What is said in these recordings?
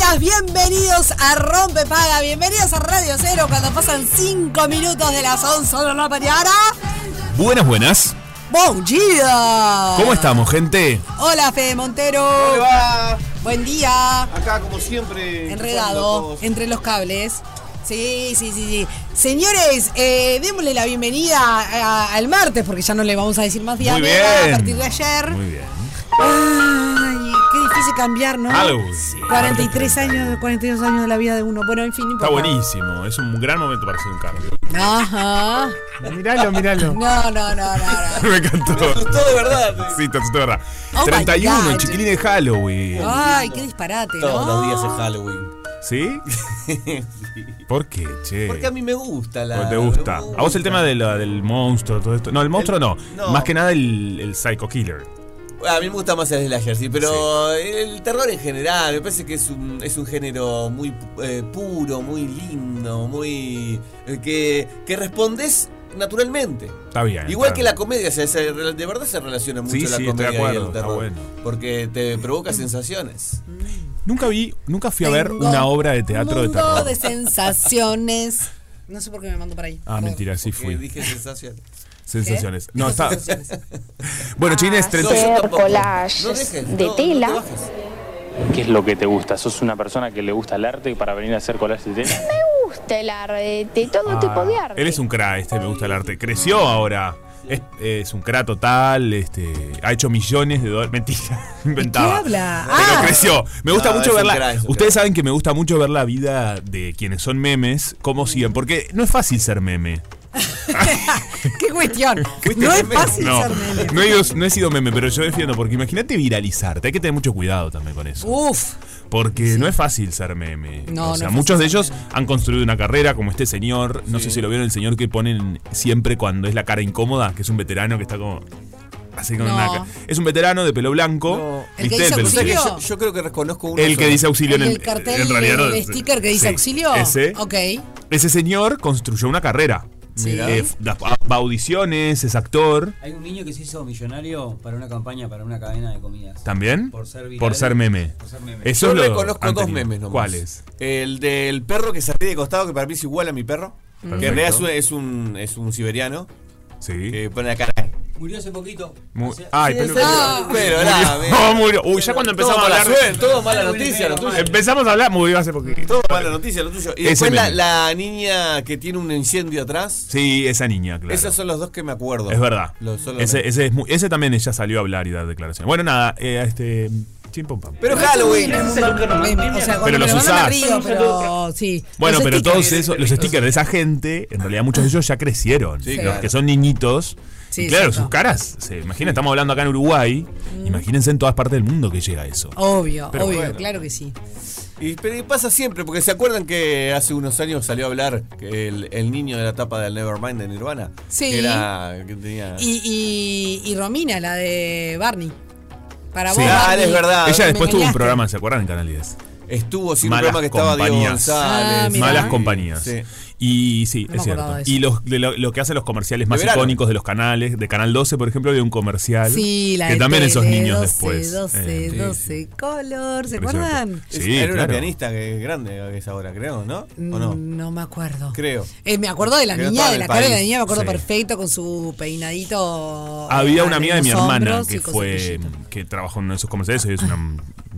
días, bienvenidos a Rompe Paga, bienvenidos a Radio Cero cuando pasan 5 minutos de las 11 de la mañana. Buenas, buenas. ¡Buen día! ¿Cómo estamos, gente? Hola Fede Montero. ¿Cómo le va? Buen día. Acá, como siempre. Enredado entre los cables. Sí, sí, sí, sí. Señores, eh, démosle la bienvenida a- al martes, porque ya no le vamos a decir más días Muy bien. a partir de ayer. Muy bien. Ay, qué difícil cambiar, ¿no? Halloween. 43 años, 42 años de la vida de uno. Bueno, en fin, no Está importa. buenísimo. Es un gran momento para hacer un cambio. Ajá. Míralo, míralo. No, no, no, no, no. Me encantó. Todo de verdad. Sí, te asustó, de verdad. Oh my 31, God. el chiquilín de Halloween. Ay, qué disparate, ¿no? Todos los días es Halloween. ¿Sí? ¿Por qué, che? Porque a mí me gusta la. Porque te gusta. me A vos el tema de la- del monstruo, todo esto. No, el monstruo no. no. Más que nada el, el Psycho Killer. A mí me gusta más el slasher, sí, pero el terror en general, me parece que es un, es un género muy eh, puro, muy lindo, muy. eh, que, que respondes naturalmente. Está bien. Igual está que bien. la comedia, o sea, se- de verdad se relaciona mucho Sí, la sí, estoy de comedia y el está terror. bueno. Porque te provoca sensaciones. Nunca vi, nunca fui a ver una obra de teatro de terror. de sensaciones. No sé por qué me mando por ahí. Ah, mentira, sí fui. dije sensaciones. Sensaciones. No, está. Bueno, Chines, 30. yo hacer collages No dejes, de no- tela. ¿Qué es lo que te gusta? ¿Sos una persona que le gusta el arte para venir a hacer collages de tela? Me gusta el arte, de todo tipo de arte. Ah, Él es un cra, este me gusta el arte. Creció ahora. Es, es un cra total, este, ha hecho millones de dólares. Mentira, inventaba. habla? Pero Ah. creció. Me gusta No, mucho es ver un la. cra, Ustedes cra. saben que me gusta mucho ver la vida de quienes son memes, cómo siguen. Porque no es fácil ser meme. ¿Qué cuestión? No es fácil No, ser meme. no he, ido- no he sido meme, pero yo defiendo. Porque imagínate viralizarte. Hay que tener mucho cuidado también con eso. Uf. Porque no es fácil ser meme. No, o sea, no es muchos de ellos han construido una carrera, como este señor. No sé si lo vieron, el señor que ponen siempre cuando es la cara incómoda, que es un veterano que está como. Así con No. una Es un veterano de pelo blanco. No. ¿El que ¿Viste? dice pelo- O sea que auxilio? yo, yo creo que reconozco uno el que dice auxilio ¿El en el. cartel, en realidad el sticker que dice sí, auxilio? Ese. Ok. Ese señor construyó una carrera. Sí. Eh, va a audiciones, es actor. Hay un niño que se hizo millonario para una campaña, para una cadena de comidas. ¿También? Por ser viral. Por ser meme. Por ser meme. Eso Yo lo reconozco dos tenido. memes nomás. ¿Cuáles? El del perro que se ríe de costado, que para mí es igual a mi perro. Que en realidad es un, es un, es un siberiano. Sí. Que pone la cara. Murió hace poquito. Mu- Hace- Ay, Sí, pero. ese- pero Murió. nada, me- No, murió. Uy, ya cuando empezamos todo a hablar. todo mala noticia, lo tuyo. Empezamos a hablar, murió hace poquito. Todo mala noticia, lo tuyo. Y Ese después la, niña que tiene un incendio atrás. Sí, esa niña, claro. Esos son los dos que me acuerdo. Es verdad. Los- son los Ese, ese, es muy- ese también ella salió a hablar y dar declaraciones. Bueno, nada, eh, este. Pam. Pero Halloween. Pero los usás. río, pero sí. Bueno, Los pero stickers. todos esos, los stickers de esa gente, en realidad muchos de ellos ya crecieron. Sí, los claro. que son niñitos. Sí, y claro, exacto. sus caras, se imagina, estamos hablando acá en Uruguay. Imagínense en todas partes del mundo que llega eso. Obvio, Pero obvio, bueno. claro que sí. Y, pero y pasa siempre, porque se acuerdan que hace unos años salió a hablar que el, el niño de la tapa del Nevermind de Nirvana. Sí. Que era. Que tenía. Y, y, y Romina, la de Barney. Para Sí. vos, Ah, Barney, es verdad. Ella después tuvo un programa, ¿se acuerdan? En Canal 10. Estuvo sin un programa que estaba Diego compañías. González. Ah. Malas compañías. Sí. Y sí, No es cierto. Y los, de lo, lo que hacen los comerciales más verano. icónicos de los canales, de Canal 12, por ejemplo, había un comercial. Sí, la que de también esos niños 12, después. 12, eh, 12 color, ¿se acuerdan? Sí, Era una claro. pianista que es grande que es ahora, creo, ¿no? ¿O no? Mm, No me acuerdo. Creo. Eh, me acuerdo de la niña, de la cara de la niña, me acuerdo Sí. perfecto con su peinadito. Había eh, una amiga de mi hermana y que fue que trabajó en uno de esos comerciales y es una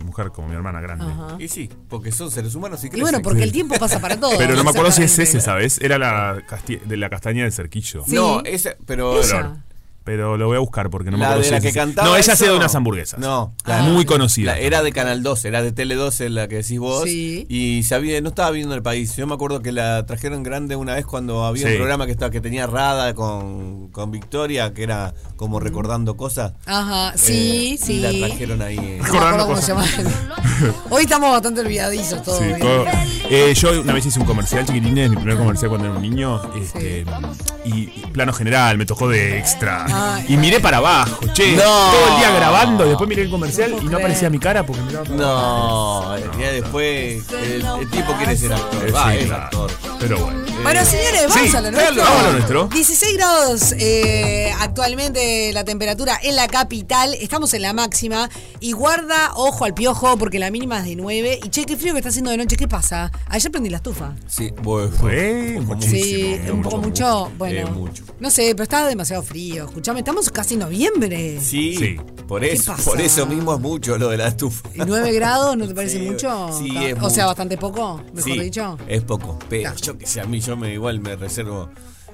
mujer como mi hermana grande. Ajá. Y sí, porque son seres humanos y Y crecen. bueno, porque el tiempo pasa para todos. Pero no me acuerdo si es ese, Era la de la castaña del cerquillo. Sí. No, ese, pero... Ella. Pero lo voy a buscar porque no me la acuerdo de si la que cantaba No, ella hacía de unas hamburguesas. No, Ah. Muy conocida. La- era de Canal 12, era de Tele 12 la que decís vos. Sí. Y se había- no estaba viendo el país. Yo me acuerdo que la trajeron grande una vez cuando había Sí. un programa que, estaba, que tenía Rada con, con Victoria, que era como recordando cosas. Ajá, sí, Eh, sí. Y la trajeron ahí. eh. Recordando cómo se cosas. Hoy estamos bastante olvidadizos todos. Sí, ¿viste? todo. Eh, yo una vez hice un comercial chiquitines, mi primer comercial cuando era un niño, este, y, y plano general, me tocó de extra. Ay. y miré para abajo, che, No. todo el día grabando, y después miré el comercial y no aparecía mi cara porque miraba para abajo. No, ya después el, el tipo quiere ser actor. Eh, Va, sí, es claro. actor. Pero bueno. Bueno, señores, vamos Sí, a lo nuestro. vamos a lo nuestro. 16 grados eh, actualmente la temperatura en la capital. Estamos en la máxima. Y guarda, ojo al piojo, porque la mínima es de 9. Y che, qué frío que está haciendo de noche. ¿Qué pasa? Ayer prendí la estufa. Sí, bueno, Fue un poco muchísimo, Sí, eh, un poco mucho. Bueno, Eh, mucho. no sé, pero estaba demasiado frío. Escuchame, estamos casi en noviembre. Sí, Sí. Por, ¿Qué eso, por eso mismo es mucho lo de la estufa. ¿Y 9 grados no te parece Sí, mucho? sí, Ta- es o mucho. sea, bastante poco, mejor Sí, dicho. Es poco, pero Claro. yo que sé, a mí yo me igual me reservo.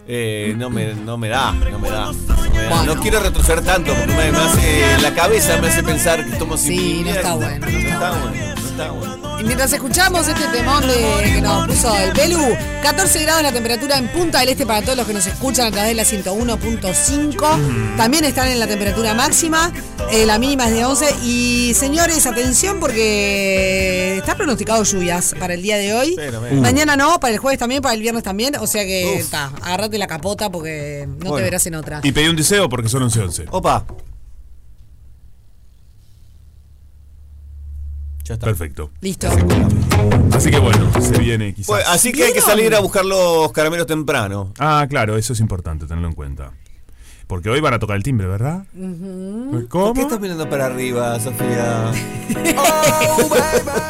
eh, no, me, no me da, no me da. No, me da. Bueno. No quiero retroceder tanto porque me, me hace, la cabeza me hace pensar que estamos sin Sí, no está bueno, no No está bueno, no está bueno. Y mientras escuchamos este temón de, que nos puso el Pelu, 14 grados la temperatura en Punta del Este para todos los que nos escuchan a través de la 101.5. También están en la temperatura máxima, eh, la mínima es de 11. Y señores, atención porque está pronosticado lluvias para el día de hoy. Pero. Mañana no, para el jueves también, para el viernes también. O sea que está, agárrate la capota porque no te verás en otra. Y pedí un deseo porque son 11-11. Opa. Ya está. Perfecto. Listo. Así que bueno, se viene quizás. Bueno, así que hay que salir a buscar los caramelos temprano. Ah, claro, eso es importante tenerlo en cuenta. Porque hoy van a tocar el timbre, ¿verdad? ¿Cómo? ¿Por qué estás mirando para arriba, Sofía?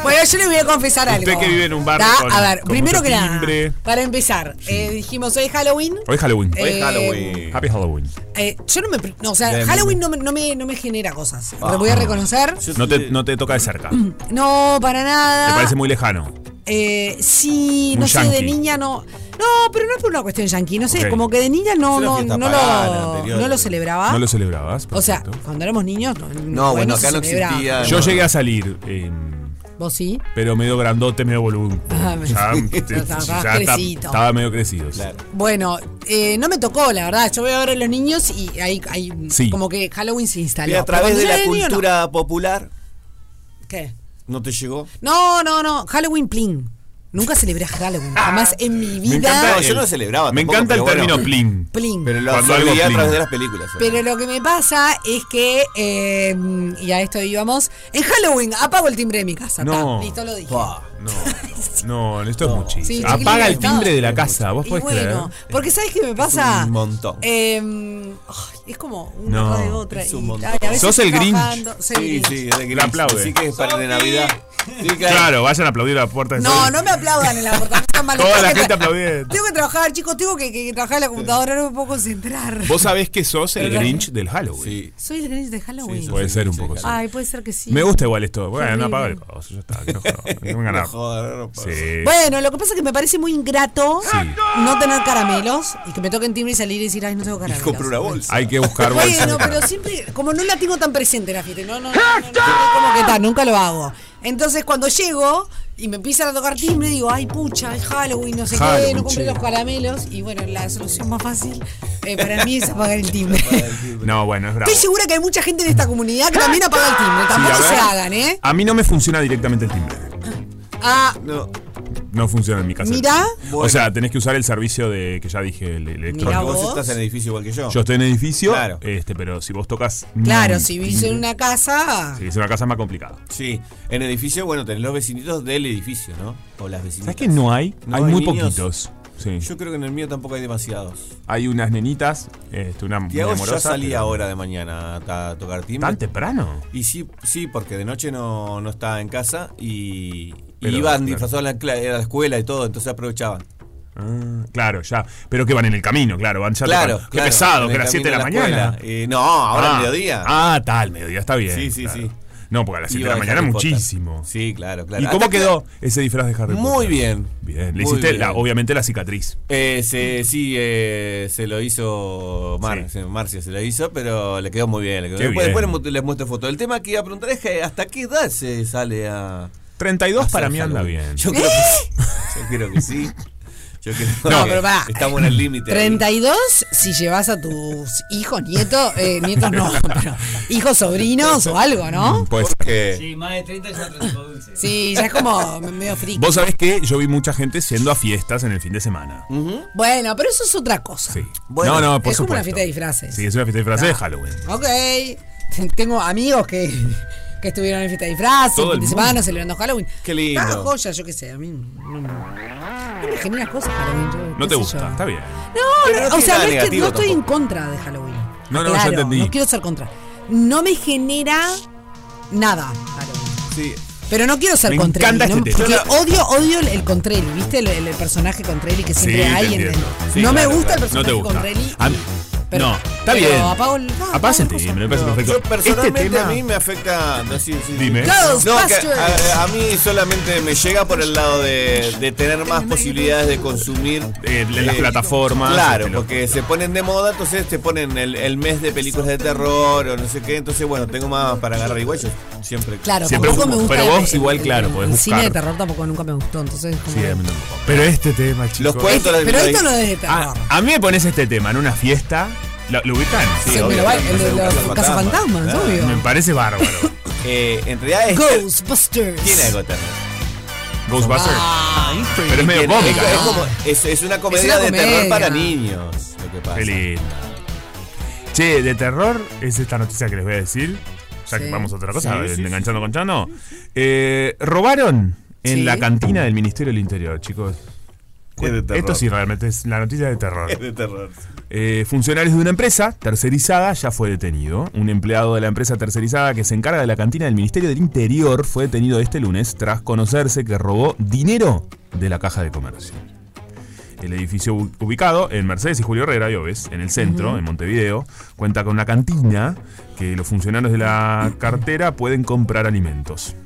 Bueno, yo le voy a confesar algo. Usted que vive en un barrio con- A ver, con primero que nada, timbre. para empezar, eh, dijimos hoy es Halloween. Hoy es Halloween. Hoy Eh, Halloween. Happy Halloween. Eh, yo no me. no, o sea, Bien, Halloween no me, no, me, no me genera cosas. Ah. Lo voy a reconocer. Yo No te, no te toca de cerca. ¿Te No, para nada. parece muy lejano? Eh, sí, no sé, de niña no. No, pero no es por una cuestión yankee. No sé, como que de niña no, no, no, pagana, lo, no lo celebraba. ¿No lo celebrabas? o sea, cuando éramos niños. No, No, bueno, acá no existía. Yo llegué a salir, eh, ¿Vos sí? pero medio grandote, medio boludo. Ah, me- ya, Estabas ya estaba medio crecido. Claro. Bueno, eh, no me tocó, la verdad. Yo voy a ver a los niños y hay, hay Sí. como que Halloween se instaló. Y a través de la niño, cultura popular, ¿Qué? ¿No te llegó? No, no, no. Halloween Plin. Nunca celebré Halloween. Jamás en mi Me vida. encanta, No, yo no celebraba Me tampoco, encanta el pero bueno. término pling. Plin. Pero lo a pling. través de las películas. Pero lo que me pasa es que, eh, y a esto íbamos, en Halloween apago el timbre de mi casa. No. Ta, listo, lo dije. No, no, esto es muchísimo. Sí, Apaga el timbre de la casa, vos Y podés bueno, creer. porque ¿sabes qué me pasa? un montón. Eh, ay, es como una No, cosa de otra. es un y, montón. ay, a veces Sos el Grinch. el Sí, Grinch. sí, que Le aplaude. Sí que es para de Navidad. Sí, claro. Claro, vayan a aplaudir a la puerta de No, no me aplaudan en la puerta. no. Toda Tengo la que gente tra- aplaudiendo. Tengo que trabajar, chicos. Tengo que, que trabajar en la computadora. No me puedo concentrar. Vos sabés que sos el Grinch del Halloween. Sí. Soy el Grinch de Halloween. Sí, Puede ser un poco sí. así. Ay, puede ser que sí. Me gusta igual esto. Bueno, no apaga el coso, ya está. Que no, no No jodas, no pasa. Sí. Bueno, lo que pasa es que me parece muy ingrato Sí. no tener caramelos y que me toquen timbre y salir y decir, ay, no tengo Y caramelos. compré una bolsa. Hay que buscar bolsas Bueno, pero siempre, como no la tengo tan presente la fiesta, no, no, no, no, no, no, como que tal, nunca lo hago. Entonces cuando llego y me empiezan a tocar timbre, digo, ay pucha, es Halloween, no sé qué, no compré che. los caramelos. Y bueno, la solución más fácil eh, para mí es apagar el timbre. No, bueno, es bravo. Estoy segura que hay mucha gente en esta comunidad que también apaga el timbre. Tampoco ver. se hagan, ¿eh? A mí no me funciona directamente el timbre. Ah, No. No funciona en mi casa. Mirá. O sea, tenés que usar el servicio de que ya dije, el electrónico. Mirá Vos estás en el edificio igual que yo. Yo estoy en edificio, Claro. este, pero si vos tocas. claro, si vivís en una casa. Si es una casa es más complicada. Sí, en edificio, bueno, tenés los vecinitos del edificio, ¿no? O las vecinitas. ¿Sabes que no hay? No hay hay muy niños. poquitos. Sí. Yo creo que en el mío tampoco hay demasiados. Hay unas nenitas, este, una muy Tiago ya salía pero- ahora de mañana a, tocar timbre. ¿Tan temprano? Y sí, sí, porque de noche no, no estaba en casa y, iban disfrazados a la, cla- a la escuela y todo, entonces aprovechaban. Ah, claro, ya. Pero que van en el camino, claro. Van ya Claro. Qué pesado, que el a las 7 de la, mañana. Eh, no, ahora ah, al mediodía. Ah, tal, mediodía, está bien. Sí, sí, claro. sí. No, porque a las 7 de la mañana muchísimo. Sí, claro, claro. ¿Y cómo que- quedó ese disfraz de Harry Potter? Muy bien. Bien. Le hiciste, bien. la- obviamente, la cicatriz. Eh, se, sí, eh, se lo hizo Mar, Sí. Marcia, se lo hizo, pero le quedó muy bien. le quedó- Qué después, bien. después les mu- les muestro fotos. El tema que iba a preguntar es que hasta qué edad se sale a. 32 hacer para mí anda bien. Yo creo que sí. Yo creo que sí. Yo creo No, que pero pará. estamos en el límite. ahí. 32 si llevas a tus hijos, nietos, eh, nietos no, pero hijos, sobrinos o algo, ¿no? Pues, Porque Sí, más de 30 ya dulce. Sí, ya es como medio friki. Vos sabés que yo vi mucha gente yendo a fiestas en el fin de semana. Bueno, pero eso es otra cosa. Sí. Bueno, no, no, por es como supuesto. una fiesta de disfraces. Sí, es una fiesta de disfraces de Halloween. Ok. Tengo amigos que, que estuvieron en fiesta de disfraces, Todo fin el de semana celebrando Halloween. Qué lindo. Ah, joya, yo qué sé. A mí no, no me genera cosas Halloween. yo- No te gusta, yo. está bien. No, no o sea, no, es que no estoy en contra de Halloween. No, no, Claro, entendí. No quiero ser contra. No me genera nada Halloween. sí. Pero no quiero ser Contrelli, encanta ¿no? este porque odio, odio el, el Contrelli, ¿viste? El, el personaje Contrelli que siempre Sí, hay en el-. Sí, No me gusta claro. el No personaje gusta. Contrelli. A- y- pero- no, está pero bien. apago el- apago me parece Yo perfecto. personalmente este tema, a mí me afecta. no, sí, sí, sí. Dime. No, que Ghostbusters. a, a mí solamente me llega por el lado de, de tener más posibilidades de consumir Eh, en las eh, plataformas. Claro, este, lo- porque se ponen de moda, entonces te ponen el, el mes de películas de terror o no sé qué. Entonces, bueno, tengo más para agarrar igual. Yo siempre. Claro, Siempre tampoco me busco, gusta. pero el- vos igual, el- claro, el- podés El cine de buscar. terror tampoco nunca me gustó, entonces. como- Sí, a mí tampoco. Pero este tema, chicos. Los cuentos, Este- la- pero esto no es de terror. Ah, a mí me pones este tema en una fiesta. ¿Lo, lo ubican? Sí, obvio, va- pero el de los Cazafantasmas. obvio. Me parece bárbaro. Eh, en realidad es. Ghostbusters. Tiene algo terror. Ghostbusters. Ah, pero es medio cómica, es, ¿no? como- es- es una comedia una de comedia. terror para niños. Lo que pasa. Qué lindo. Che, de terror es esta noticia que les voy a decir. Ya que Sí. vamos a otra cosa, Sí, sí, enganchando con Chano. Eh, robaron en Sí. la cantina del Ministerio del Interior, chicos. Es de terror. Esto sí realmente es la noticia de terror. Es de terror. Eh, funcionarios de una empresa tercerizada ya fue detenido. Un empleado de la empresa tercerizada que se encarga de la cantina del Ministerio del Interior fue detenido este lunes tras conocerse que robó dinero de la caja de comercio. El edificio ubicado en Mercedes y Julio Herrera, Lloves, en el centro, en Montevideo, cuenta con una cantina que los funcionarios de la cartera pueden comprar alimentos.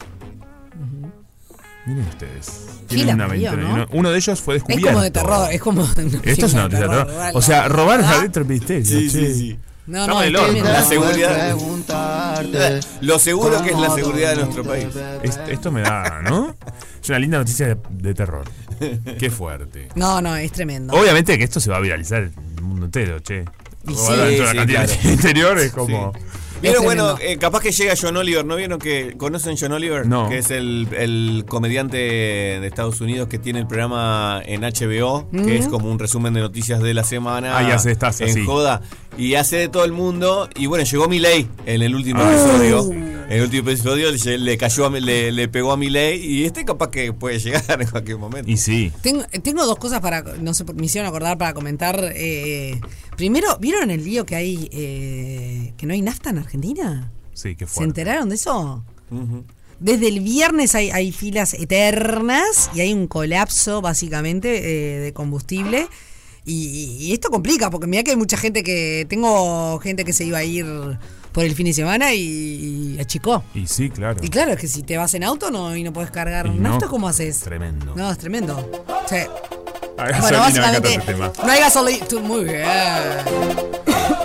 Miren ustedes. Sí, Tienen la una parió, ventana. ¿no? uno- de ellos fue Es descubierto. como de terror, es como. Esto es una noticia de terror. O sea, robaron adentro del ministerio. Sí, che. sí, sí. No, Estamos no, en el es horno. La seguridad. Lo seguro que es la seguridad de nuestro país. Es- esto me da, ¿no? Es una linda noticia de, de terror. Qué fuerte. No, no, es tremendo. Obviamente que esto se va a viralizar en el mundo entero, che. Y Robar sí. de Sí, la sí, claro. del interior es como. Vieron, bueno, eh, capaz que llega John Oliver, ¿no vieron que conocen John Oliver? No. Que es el, el comediante de Estados Unidos que tiene el programa en HBO, que es como un resumen de noticias de la semana. Ah, y hace estas en así. joda. Y hace de todo el mundo. Y bueno, llegó Milei en el último Ah. episodio. En el último episodio le, le cayó a, Mi- le, le pegó a Milei y este capaz que puede llegar en cualquier momento. Y sí. Tengo, tengo dos cosas para, no sé, me hicieron acordar para comentar. eh, primero, ¿vieron el lío que hay, eh, que no hay nafta en Argentina? Sí, qué ¿Se fuerte. enteraron de eso? Desde el viernes hay, hay filas eternas y hay un colapso básicamente eh, de combustible. Y, y esto complica, porque mira que hay mucha gente que. Tengo gente que se iba a ir por el fin de semana y, y achicó. Y sí, claro. Y claro, es que si te vas en auto no, y no puedes cargar no, nafta, ¿cómo haces? Tremendo. No, es tremendo. Sí. Hay Bueno, gasolina, encanta básicamente, tema. no hay gasolina. Muy bien.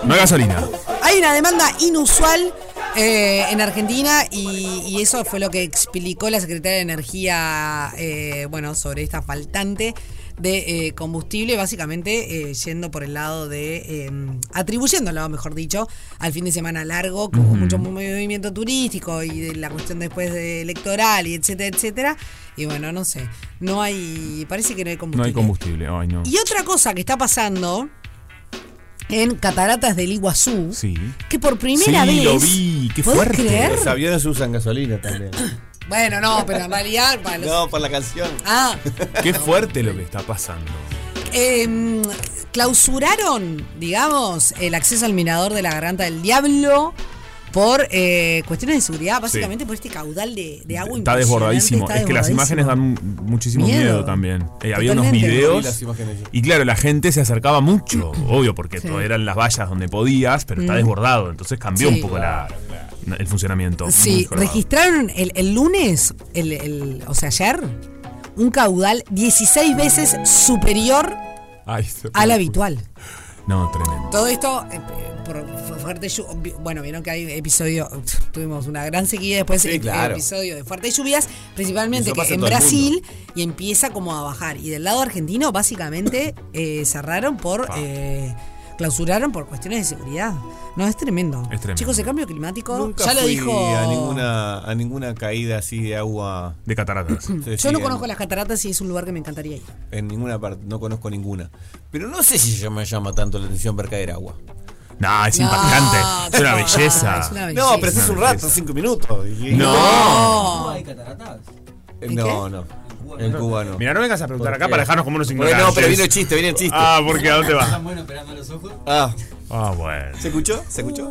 No hay gasolina. Hay una demanda inusual eh, en Argentina y, y eso fue lo que explicó la secretaria de Energía, eh, bueno, sobre esta faltante de eh, combustible, básicamente eh, yendo por el lado de, eh, atribuyéndolo, mejor dicho, al fin de semana largo, hubo mucho movimiento turístico y de la cuestión después de electoral y etcétera, etcétera. Y bueno, no sé, no hay, parece que no hay No combustible. hay combustible. Ay, no. Y otra cosa que está pasando en Cataratas del Iguazú, Sí. que por primera Sí, vez. lo vi, qué ¿podés fuerte. creer? Los aviones usan gasolina también. Bueno, no, pero en realidad. Para los- No, por la canción. Ah, Qué fuerte lo que está pasando. eh, clausuraron, digamos, el acceso al mirador de la garganta del diablo por eh, cuestiones de seguridad, básicamente por este caudal de, de agua Está desbordadísimo. está es que las imágenes dan muchísimo miedo, Miedo. también. Eh, había unos videos. Y claro, la gente se acercaba mucho, obvio, porque Sí. todo eran las vallas donde podías, pero está Mm. desbordado. Entonces cambió Sí. un poco la, el funcionamiento. Sí, registraron el, el lunes, el, el- o sea, ayer, un caudal 16 veces superior Ay, al habitual. No, tremendo. Todo esto eh, por fu- fuerte llu- Bueno, vieron que hay episodio. Tuvimos una gran sequía después Sí, eh, claro. episodio de fuertes lluvias, principalmente que en Brasil y empieza como a bajar. Y del lado argentino, básicamente, eh, cerraron por. Eh, clausuraron por cuestiones de seguridad. No, es tremendo. Es tremendo. Chicos, el cambio climático. Nunca ya lo fui dijo. a ninguna, a ninguna caída así de agua. De cataratas. Sí, Yo sí, no en- conozco las cataratas y es un lugar que me encantaría ir. En ninguna parte, no conozco ninguna. Pero no sé si ya me llama tanto la atención ver caer agua. No, es No, impactante. Es una belleza. es una No, pero estás un rato, cinco minutos. y- No. No. ¿Hay cataratas? Eh, ¿En No, qué? no. En Cuba no. Mira, no vengas a preguntar ¿Por acá para dejarnos como unos Porque ignorantes. no, pero viene el chiste, viene el chiste. Ah, porque ¿a dónde va? ¿Están buenos esperando los ojos? Ah, Ah, bueno. ¿se escuchó? ¿Se escuchó?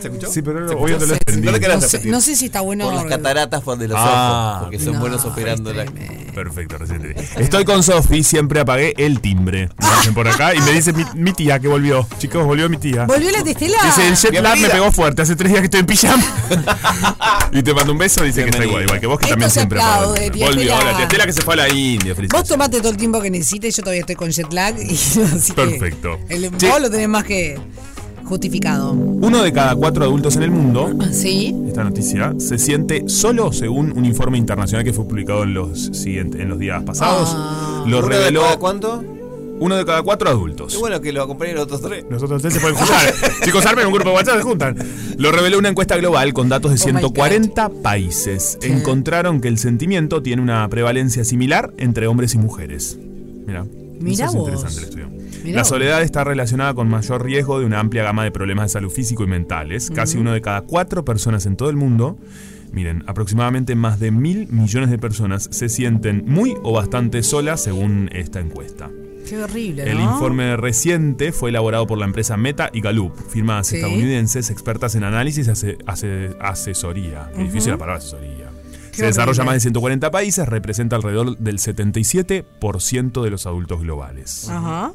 ¿Se escuchó? Sí, pero ¿Se obvio te lo entendí. No lo No sé, repetir. no sé si está bueno. Por las cataratas por de los Ah, ojos. Porque son no, buenos operando la. Perfecto, recién te. Estoy con Sofi, siempre apagué el timbre. Me dicen por acá y me dice mi, mi tía que volvió. Chicos, volvió mi tía. ¿Volvió la testela? Dice, el jet lag me pegó fuerte. Hace tres días que estoy en pijama. y te mando un beso. Dice que está igual, igual que vos, que Esto también siempre aplaude, el Volvió. Estela. Ahora, tía Estela que se fue a la India. Vos tomate todo el tiempo que necesites, yo todavía estoy con jet lag. Y, así que Perfecto. el, Che. vos lo tenés más que justificado. Uno de cada cuatro adultos en el mundo ¿Sí? esta noticia se siente solo según un informe internacional que fue publicado en los siguientes, en los días pasados. Ah. Lo ¿Uno de reveló cada cuánto? uno de cada cuatro adultos. Qué bueno que lo acompañen los otros tres. Los otros tres se pueden juntar. Chicos, armen un grupo de WhatsApp, se juntan. Lo reveló una encuesta global con datos de Oh my 140 países. Sí. Encontraron que el sentimiento tiene una prevalencia similar entre hombres y mujeres. Mira. Mirá eso es vos. interesante el estudio. Mirá la soledad está relacionada con mayor riesgo de una amplia gama de problemas de salud físico y mentales. Casi uno de cada cuatro personas en todo el mundo, miren, aproximadamente más de mil millones de personas se sienten muy o bastante solas según esta encuesta. Qué horrible, El ¿no? informe reciente fue elaborado por la empresa Meta y Gallup, firmas Sí. estadounidenses expertas en análisis y ase- ase- asesoría. Qué difícil la palabra asesoría. Se desarrolla en más de 140 países, representa alrededor del 77% de los adultos globales. Ajá.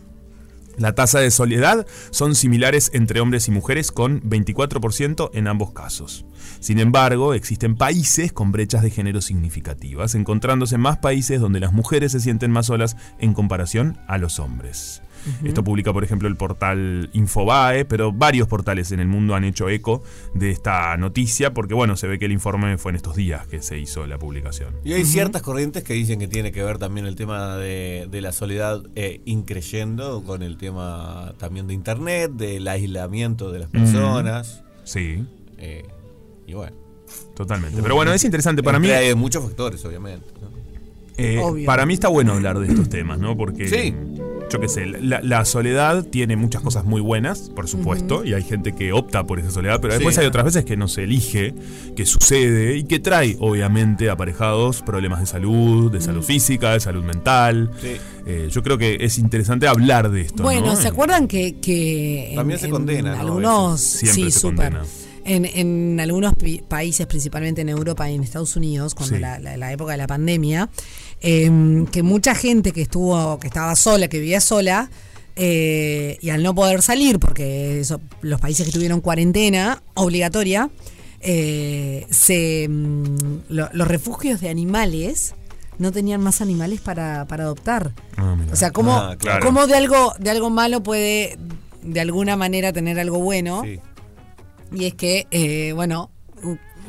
La tasa de soledad son similares entre hombres y mujeres con 24% en ambos casos. Sin embargo, existen países con brechas de género significativas, encontrándose más países donde las mujeres se sienten más solas en comparación a los hombres. Esto publica, por ejemplo, el portal Infobae, pero varios portales en el mundo han hecho eco de esta noticia, porque bueno, se ve que el informe fue en estos días que se hizo la publicación. Y hay ciertas corrientes que dicen que tiene que ver también el tema de, de la soledad eh, increyendo con el tema también de internet, del aislamiento de las personas. Sí, eh, y bueno. totalmente. Pero bueno, es interesante para mí. Hay muchos factores, obviamente. ¿no? Eh, Obvio. para mí está bueno hablar de estos temas, ¿no? Porque, Sí. Yo qué sé, la, la soledad tiene muchas cosas muy buenas, por supuesto, y hay gente que opta por esa soledad, pero después Sí. hay otras veces que no se elige, que sucede y que trae, obviamente, aparejados problemas de salud, de salud física, de salud mental. Sí. Eh, yo creo que es interesante hablar de esto. Bueno, ¿no? ¿se acuerdan que, que en- También se en condena, ¿no? algunos Siempre sí, se súper. condena. En, en algunos pi- países, principalmente en Europa y en Estados Unidos, cuando Sí. la, la- la época de la pandemia, em, que mucha gente que estuvo, que estaba sola, que vivía sola, eh, y al no poder salir, porque eso- los países que tuvieron cuarentena obligatoria, eh, se, lo- los refugios de animales no tenían más animales para, para adoptar. Ah. O sea, ¿cómo, Ah, claro. cómo de algo de algo malo puede de alguna manera tener algo bueno? Sí. Y es que, eh, bueno,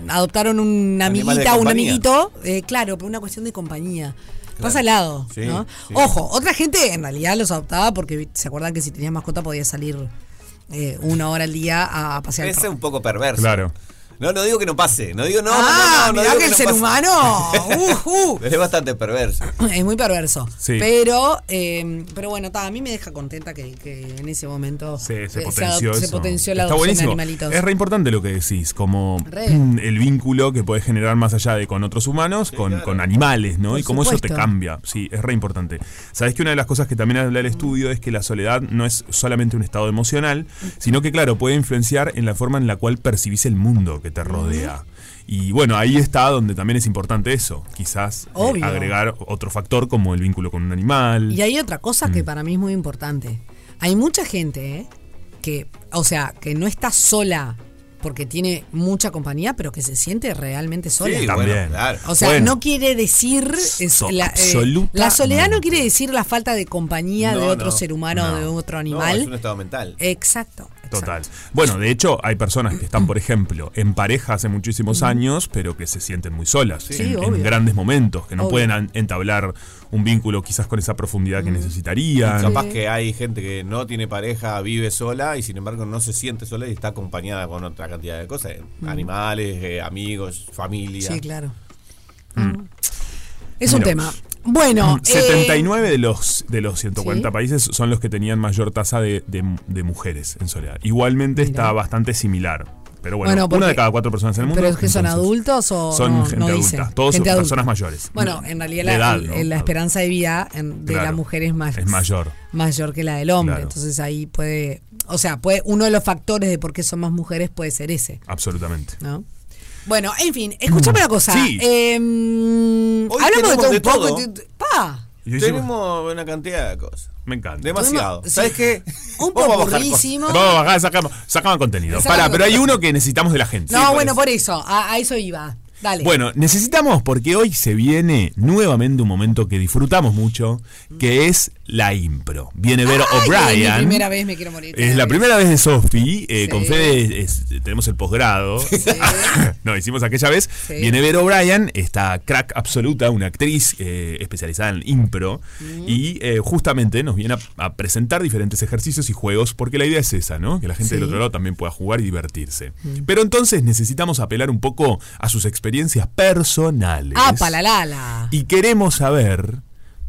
adoptaron una amiguita, un compañía. amiguito, eh, claro, por una cuestión de compañía. Pasa al lado, Sí, ¿no? sí. Ojo, otra gente en realidad los adoptaba porque se acuerdan que si tenías mascota podías salir eh, una hora al día a, a pasear el Es un poco perverso. Claro. No, no digo que no pase. No digo no. ah, no, no, no, mirá que el no ser pase. humano. uh, uh. Es bastante perverso. Es muy perverso. Sí. Pero, eh, pero bueno, ta, a mí me deja contenta que, que en ese momento Se, se eh, potenció se eso. potenció la Está adopción buenísimo. de animalitos. Es re importante lo que decís, como Re. mm, el vínculo que puedes generar más allá de con otros humanos, con, con animales, ¿no? Por y cómo eso te cambia. Sí, es re importante. Sabes que una de las cosas que también habla el estudio es que la soledad no es solamente un estado emocional, sino que, claro, puede influenciar en la forma en la cual percibís el mundo que te rodea. Y bueno, ahí está donde también es importante eso. Quizás eh, agregar otro factor como el vínculo con un animal. Y hay otra cosa Mm. que para mí es muy importante. Hay mucha gente ¿eh? que, o sea, que no está sola porque tiene mucha compañía, pero que se siente realmente sola. Sí, También. bueno, claro. O sea, Bueno. no quiere decir. es So- la, eh, absolutamente. la soledad no quiere decir la falta de compañía de No, otro no. ser humano o de otro No, animal. es un estado mental. Exacto. Total. exacto. Bueno, de hecho, hay personas que están, por ejemplo, en pareja hace muchísimos años, pero que se sienten muy solas Sí, en, grandes momentos, que no Obvio. pueden entablar un vínculo quizás con esa profundidad que necesitarían. Capaz que hay gente que no tiene pareja, vive sola y sin embargo no se siente sola y está acompañada con otra cantidad de cosas. Animales, eh, amigos, familia. Sí, claro. Es un tema. Bueno, eh, 79 de los de los 140 Sí. países son los que tenían mayor tasa de, de- de mujeres en soledad. Igualmente Mira. está bastante similar. Pero bueno, Bueno, porque- una de cada cuatro personas en el mundo. ¿Pero es que son adultos o Son no, gente no adulta. dicen? Todos Gente son adulta. personas mayores. Bueno, en realidad la, edad, el- ¿no? la esperanza de vida en- de Claro. la mujer es más Es mayor. mayor que la del hombre. Claro. Entonces ahí puede, o sea, puede uno de los factores de por qué son más mujeres puede ser ese, Absolutamente. ¿no? Bueno, en fin, escuchame una cosa. Sí. Eh, Hoy hablamos de todo de un poco. todo. Pa, Tenemos una cantidad de cosas. Me encanta. Demasiado. ¿Sabes qué? un bajar popurrísimo. Vamos a bajar, sacamos, sacamos contenido. Sacamos Pará, pero hay uno que necesitamos de la gente. No, bueno, eso. por eso, a, a eso iba. Dale. Bueno, necesitamos porque hoy se viene nuevamente un momento que disfrutamos mucho, que es la impro. Viene Vero O'Brien. Es mi primera vez, me quiero morir. Es la primera vez de Sofi, eh, Sí. con Fede es- tenemos el posgrado. no, hicimos aquella vez. Sí. Viene Vero O'Brien, esta crack absoluta, una actriz eh, especializada en impro. Mm. Y eh, justamente nos viene a, a presentar diferentes ejercicios y juegos, porque la idea es esa, ¿no? Que la gente Sí. Mm. del otro lado también pueda jugar y divertirse. Pero entonces necesitamos apelar un poco a sus experiencias personales. Ah, palalala. Y queremos saber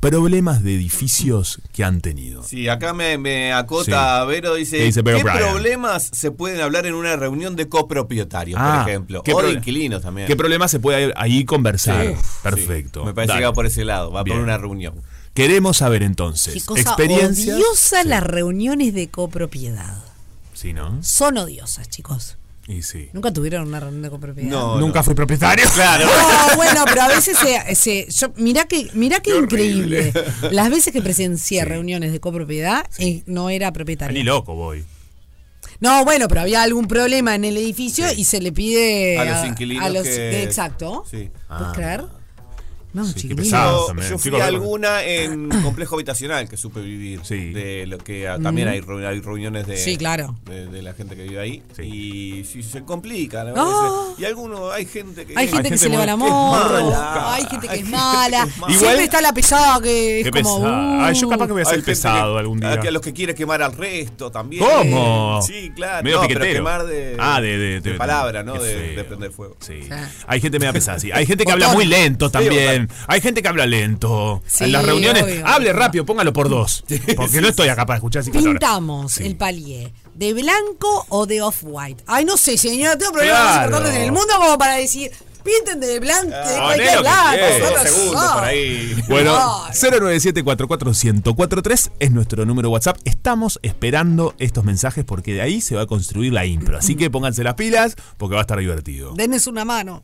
problemas de edificios que han tenido. Sí, acá me, me acota Vero, dice, ¿Qué dice Vero ¿qué problemas se pueden hablar en una reunión de copropietarios, Ah, por ejemplo? ¿qué O de inquilinos también. ¿Qué problema se puede ahí conversar? Sí, Perfecto. sí. Me parece Dale. que va por ese lado, va Bien. por una reunión. Queremos saber entonces Qué cosa experiencias. odiosa Sí. las reuniones de copropiedad. Sí, ¿no? Son odiosas, chicos. Y sí. ¿Nunca tuvieron una reunión de copropiedad? No, Nunca no. fui propietario. Claro. No, bueno, pero a veces se, se- yo, mirá que, mirá qué, increíble. Las veces que presencié Sí. reuniones de copropiedad eh, no era Ni propietario. loco voy. No, bueno, pero había algún problema en el edificio y se le pide A los inquilinos a los- que- Exacto. Sí. ¿Puedes creer? No, Sí. Yo, yo fui a alguna en complejo habitacional que supe vivir. Sí. De lo que también hay, reu- hay reuniones de, Sí, claro. de, de la gente que vive ahí. Sí. Y sí, se complica. ¿no? Ah. Y algunos, hay gente que. Hay gente que se le va la mala. hay gente que es mala. Siempre está la pesada que es como. pesado. Ay, yo capaz que voy a ser pesado que- algún a- día. que a los que quiere quemar al resto también. ¿Cómo? Sí, claro. Medio no, pero quemar de, Ah, de- de- de- palabra, ¿no? De, prender fuego. Sí. Hay gente media pesada, sí. Hay gente que habla muy lento también. Hay gente que habla lento. Sí, en las reuniones, obvio. hable rápido, póngalo por dos. Porque no estoy acá para escuchar 50 horas. Pintamos Sí. el palier de blanco o de off-white. Ay, no sé, señora, tengo problemas más Claro. importantes en el mundo como para decir, pinten de blanco, de Poné cualquier lado. por ahí. Bueno, No. 097-44143 es nuestro número WhatsApp. Estamos esperando estos mensajes porque de ahí se va a construir la impro. Así que pónganse las pilas porque va a estar divertido. Denles una mano.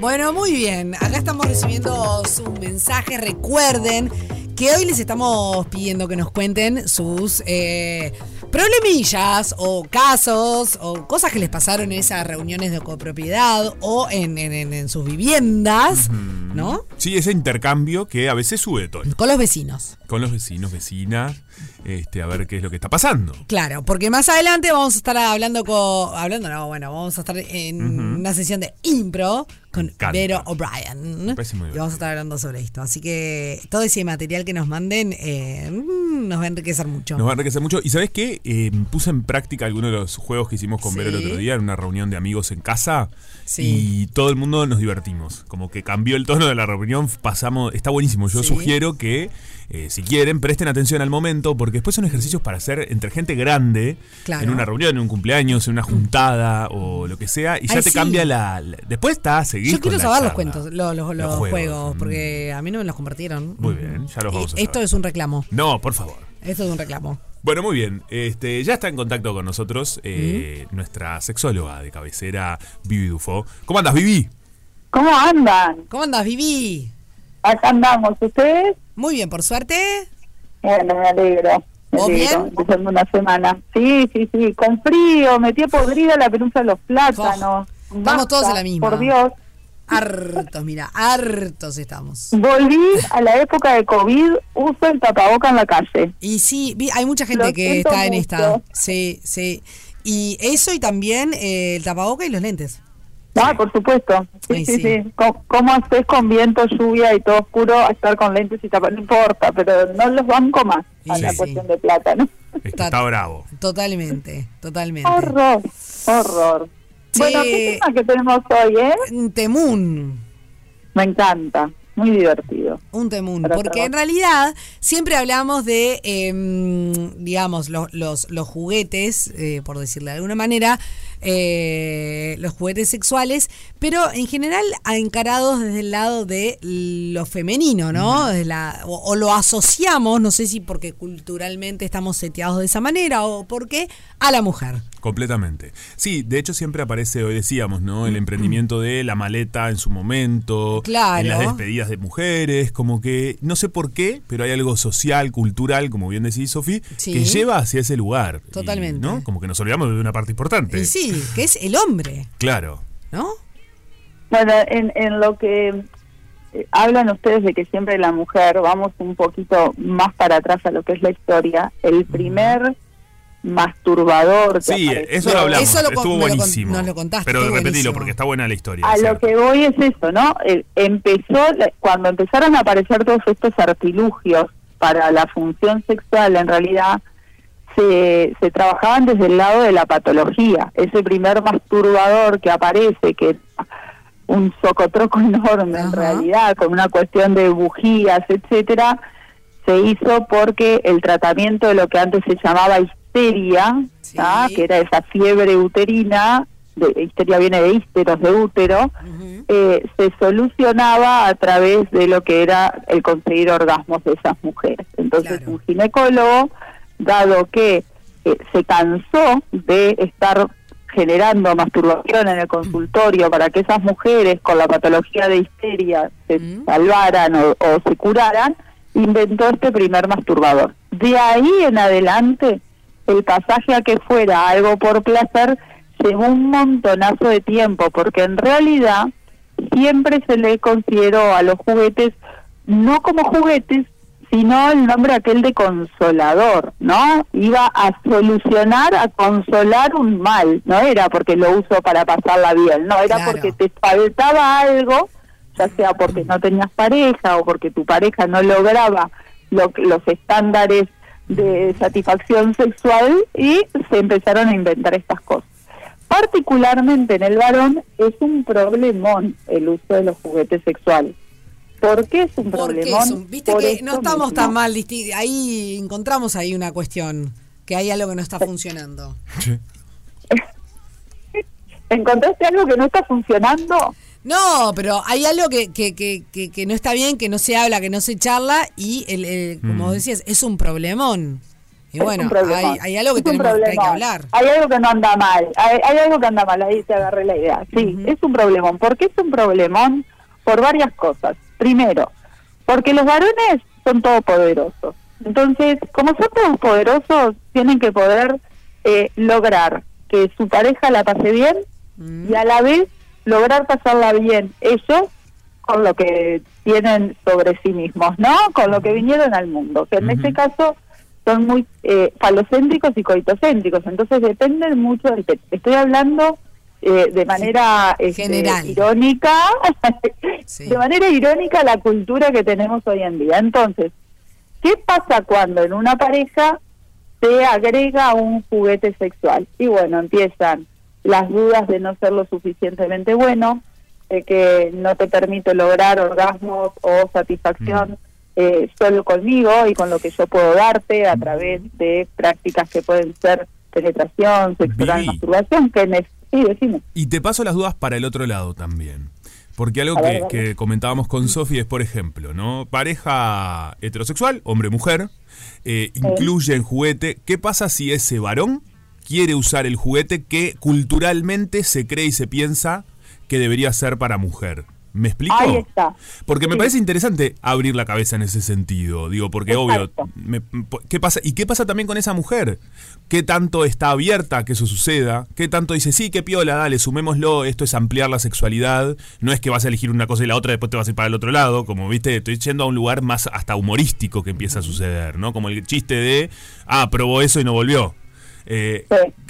Bueno, muy bien. Acá estamos recibiendo sus mensajes. Recuerden que hoy les estamos pidiendo que nos cuenten sus eh, problemillas o casos o cosas que les pasaron en esas reuniones de copropiedad o en, en- en- sus viviendas, ¿no? Sí, ese intercambio que a veces sube de tono. Con los vecinos. Con los vecinos, vecinas, este, a ver qué es lo que está pasando. Claro, porque más adelante vamos a estar hablando con. Hablando, no, bueno, vamos a estar en una sesión de impro con. Vero O'Brien. Y vamos a estar hablando sobre esto. Así que todo ese material que nos manden eh, nos va a enriquecer mucho. Nos va a enriquecer mucho. ¿Y sabes qué? Eh, puse en práctica algunos de los juegos que hicimos con Sí. Vero el otro día en una reunión de amigos en casa. Sí. Y todo el mundo nos divertimos. Como que cambió el tono de la reunión. Pasamos. Está buenísimo. Yo Sí. sugiero que, eh, si quieren, presten atención al momento. Porque después son ejercicios para hacer entre gente grande. Claro. En una reunión, en un cumpleaños, en una juntada o lo que sea. Y ya te cambia la, la- Después está a seguir. Yo quiero saber los cuentos, los, los- los juegos. juegos, Mm. porque a mí no me los compartieron. Muy bien, ya los vamos a Esto saber. es un reclamo. No, por favor. Esto es un reclamo. Bueno, muy bien. Este, ya está en contacto con nosotros eh, nuestra sexóloga de cabecera, Vivi Dufo. ¿Cómo andas, Vivi? ¿Cómo andan? ¿Cómo andas, Vivi? Acá andamos, ¿ustedes? Muy bien, por suerte. Bueno, me alegro. Me ¿Vos alegro, bien? empezando una semana. Sí, sí, sí, con frío, metí podrida la pelusa de los plátanos. Estamos todos en la misma. Por Dios. Hartos, mira, hartos estamos. Volví a la época de COVID, uso el tapaboca en la calle. Y sí, vi- hay mucha gente Lo que está en esta. Sí, sí. Y eso y también eh, el tapaboca y los lentes. Ah, por supuesto. Sí, Ay, sí, sí. sí. ¿Cómo, cómo haces con viento, lluvia y todo oscuro a estar con lentes y tapas? No importa, pero no los banco más a Sí, la sí. cuestión de plata, ¿no? Es que está bravo. Totalmente, totalmente. Horror, horror. Sí. Bueno, ¿qué tema que tenemos hoy, eh? Un temún. Me encanta, muy divertido. Un temún, porque en realidad siempre hablamos de, em, digamos, los, los, los juguetes, eh, por decirlo de alguna manera, eh, los juguetes sexuales, pero en general encarados desde el lado de lo femenino, ¿no? La, o, o lo asociamos, no sé si porque culturalmente estamos seteados de esa manera o porque a la mujer. Completamente. Sí, de hecho siempre aparece, hoy decíamos, ¿no? El emprendimiento de la maleta en su momento, Claro. en las despedidas de mujeres, como que, no sé por qué, pero hay algo social, cultural, como bien decís, Sofi, Sí. que lleva hacia ese lugar. Y, Totalmente. ¿no? Como que nos olvidamos de una parte importante. Y sí, que es el hombre, Claro. ¿no? Bueno, en, en lo que eh, hablan ustedes de que siempre la mujer, vamos un poquito más para atrás a lo que es la historia, el primer masturbador que Sí, apareció- eso lo hablamos, Eso lo estuvo me lo buenísimo. nos lo contaste, Pero repetilo, buenísimo. porque está buena la historia. A lo cierto. que voy es eso, ¿no? Eh, empezó, la- cuando empezaron a aparecer todos estos artilugios para la función sexual, en realidad se, se trabajaban desde el lado de la patología. Ese primer masturbador que aparece, que un socotroco enorme en realidad, con una cuestión de bujías, etcétera, se hizo porque el tratamiento de lo que antes se llamaba histeria, que era esa fiebre uterina, de, histeria viene de ísteros de útero, eh, se solucionaba a través de lo que era el conseguir orgasmos de esas mujeres. Entonces Claro. un ginecólogo, dado que eh, se cansó de estar generando masturbación en el consultorio para que esas mujeres con la patología de histeria se Mm. salvaran o, o se curaran, inventó este primer masturbador. De ahí en adelante, el pasaje a que fuera algo por placer llevó un montonazo de tiempo, porque en realidad siempre se le consideró a los juguetes no como juguetes, sino el nombre aquel de consolador, ¿no? Iba a solucionar, a consolar un mal, no era porque lo uso para pasarla bien, no, era Claro. porque te faltaba algo, ya sea porque no tenías pareja o porque tu pareja no lograba lo- los estándares de satisfacción sexual y se empezaron a inventar estas cosas. Particularmente en el varón es un problemón el uso de los juguetes sexuales. ¿Por qué es un un- viste Por que no estamos mismo. tan mal disti- ahí encontramos ahí una cuestión que hay algo que no está funcionando ¿Encontraste algo que no está funcionando? no pero hay algo que, que, que, que, que no está bien que no se habla que no se charla y el, el- como Mm. decías es un problemón y Es bueno un problemón. hay, hay algo que tenemos que, hay que hablar Hay algo que no anda mal. Hay, hay algo que anda mal. Ahí te agarré la idea. Sí, es un problemón. ¿Por qué es un problemón? Por varias cosas. Primero, porque los varones son todopoderosos. Entonces, como son todos poderosos, tienen que poder eh, lograr que su pareja la pase bien y a la vez lograr pasarla bien ellos con lo que tienen sobre sí mismos, ¿no? Con lo que vinieron al mundo, que en este caso son muy eh, falocéntricos y coitocéntricos, entonces dependen mucho del te- Estoy hablando eh, de manera este, irónica, de manera irónica la cultura que tenemos hoy en día. Entonces, ¿qué pasa cuando en una pareja se agrega un juguete sexual? Y bueno, empiezan las dudas de no ser lo suficientemente bueno, de que no te permite lograr orgasmos o satisfacción eh, solo conmigo y con lo que yo puedo darte a través de prácticas que pueden ser penetración, sexual, masturbación, que sí, decime. Y te paso las dudas para el otro lado también. Porque algo ver, que, comentábamos con Sofi es, por ejemplo, ¿no? Pareja heterosexual, hombre-mujer, eh, incluye en juguete. ¿Qué pasa si ese varón quiere usar el juguete que culturalmente se cree y se piensa que debería ser para mujer? ¿Me explico? Ahí está. Porque me Sí. parece interesante abrir la cabeza en ese sentido. Digo, porque obvio, me- ¿qué pasa? ¿Y qué pasa también con esa mujer? ¿Qué tanto está abierta a que eso suceda? ¿Qué tanto dice, sí, qué piola, dale, sumémoslo, esto es ampliar la sexualidad? No es que vas a elegir una cosa y la otra, después te vas a ir para el otro lado. Como viste, estoy yendo a un lugar más hasta humorístico que empieza a suceder, ¿no? Como el chiste de, ah, probó eso y no volvió. Eh,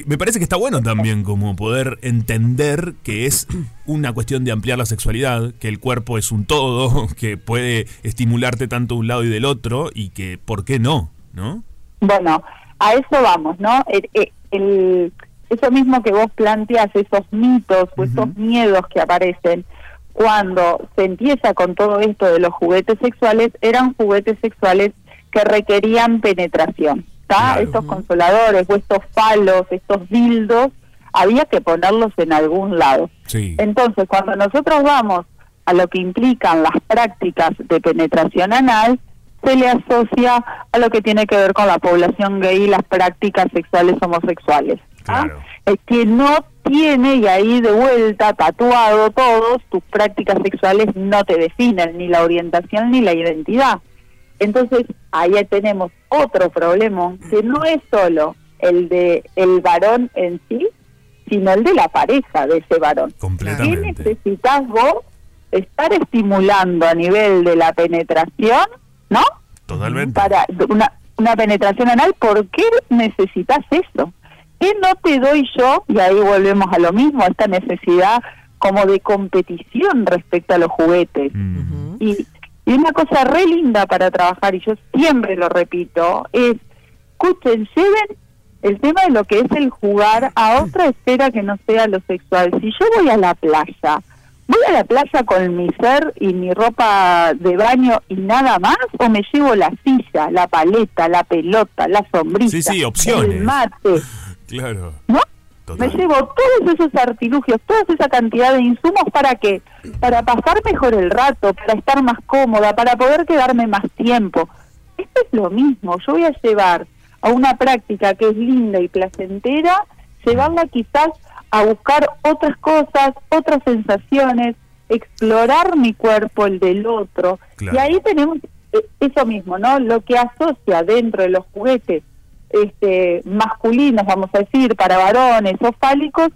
Me parece que está bueno también como poder entender que es una cuestión de ampliar la sexualidad, que el cuerpo es un todo, que puede estimularte tanto de un lado y del otro y que, ¿por qué no? ¿No? Bueno, a eso vamos, ¿no? El- el- el- eso mismo que vos planteas, esos mitos o esos miedos que aparecen cuando se empieza con todo esto de los juguetes sexuales, eran juguetes sexuales que requerían penetración. Estos consoladores o estos palos, estos dildos, había que ponerlos en algún lado. Sí. Entonces, cuando nosotros vamos a lo que implican las prácticas de penetración anal, se le asocia a lo que tiene que ver con la población gay y las prácticas sexuales homosexuales. ¿ah? El que no tiene, y ahí de vuelta, tatuado todos, tus prácticas sexuales no te definen ni la orientación ni la identidad. Entonces, ahí tenemos otro problema, que no es solo el de el varón en sí, sino el de la pareja de ese varón. ¿Qué necesitas vos estar estimulando a nivel de la penetración, no? Totalmente. Para una, una penetración anal, ¿por qué necesitas eso? ¿Qué no te doy yo? Y ahí volvemos a lo mismo, a esta necesidad como de competición respecto a los juguetes. Y, y una cosa re linda para trabajar, y yo siempre lo repito, es, escuchen, lleven el tema de lo que es el jugar a otra esfera que no sea lo sexual. Si yo voy a la playa, ¿voy a la playa con mi ser y mi ropa de baño y nada más? ¿O me llevo la silla, la paleta, la pelota, la sombrilla, Sí, sí, opciones. el mate? Claro. ¿No? Me llevo todos esos artilugios, toda esa cantidad de insumos para qué? Para pasar mejor el rato, para estar más cómoda, para poder quedarme más tiempo. Esto es lo mismo, yo voy a llevar a una práctica que es linda y placentera, llevarla quizás a buscar otras cosas, otras sensaciones, explorar mi cuerpo, el del otro. Claro. Y ahí tenemos eh, eso mismo, ¿no? Lo que asocia dentro de los juguetes este, masculinos, vamos a decir, para varones o fálicos,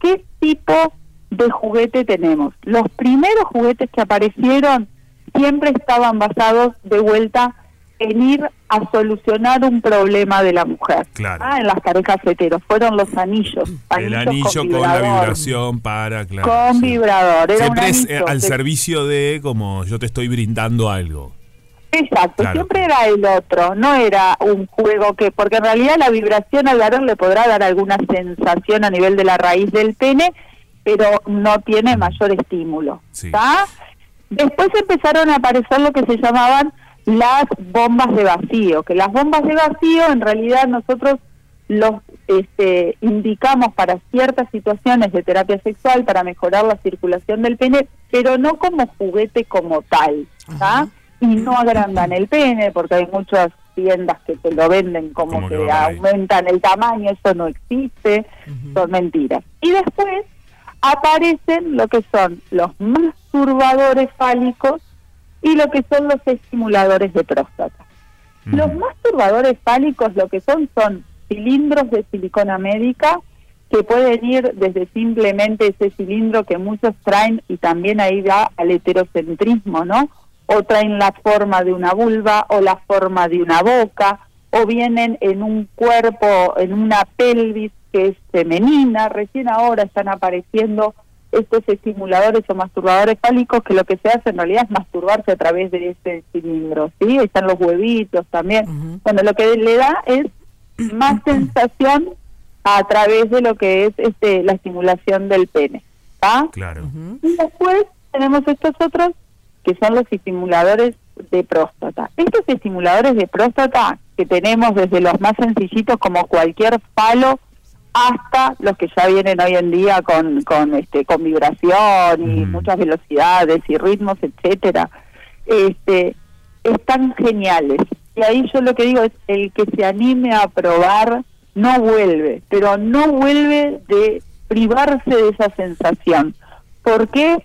¿qué tipo de juguete tenemos? Los primeros juguetes que aparecieron siempre estaban basados de vuelta en ir a solucionar un problema de la mujer. Claro. Ah, en las parejas heteros fueron los anillos. El anillo con, la vibración para, claro. Con sí. vibrador. Era Siempre un es anillo eh, al servicio de como yo te estoy brindando algo. Exacto, Claro. siempre era el otro, no era un juego que, porque en realidad la vibración al varón le podrá dar alguna sensación a nivel de la raíz del pene, pero no tiene mayor estímulo. ¿tá? Después empezaron a aparecer lo que se llamaban las bombas de vacío, que las bombas de vacío en realidad nosotros los este, indicamos para ciertas situaciones de terapia sexual para mejorar la circulación del pene, pero no como juguete como tal, ¿tá? Y no agrandan el pene, porque hay muchas tiendas que te lo venden como, que aumentan el tamaño, eso no existe, son mentiras. Y después aparecen lo que son los masturbadores fálicos y lo que son los estimuladores de próstata. Los masturbadores fálicos lo que son son cilindros de silicona médica que pueden ir desde simplemente ese cilindro que muchos traen y también ahí va al heterocentrismo, ¿no? O traen la forma de una vulva o la forma de una boca o vienen en un cuerpo, en una pelvis que es femenina. Recién ahora están apareciendo estos estimuladores o masturbadores fálicos que lo que se hace en realidad es masturbarse a través de este cilindro, ¿sí? Están los huevitos también. Bueno, lo que le da es más sensación a través de lo que es este la estimulación del pene, ¿está? Claro. Y después tenemos estos otros que son los estimuladores de próstata. Estos estimuladores de próstata que tenemos desde los más sencillitos como cualquier palo hasta los que ya vienen hoy en día con con este con vibración y muchas velocidades y ritmos, etcétera. Este están geniales. Y ahí yo lo que digo es el que se anime a probar no vuelve, pero no vuelve de privarse de esa sensación. ¿Por qué?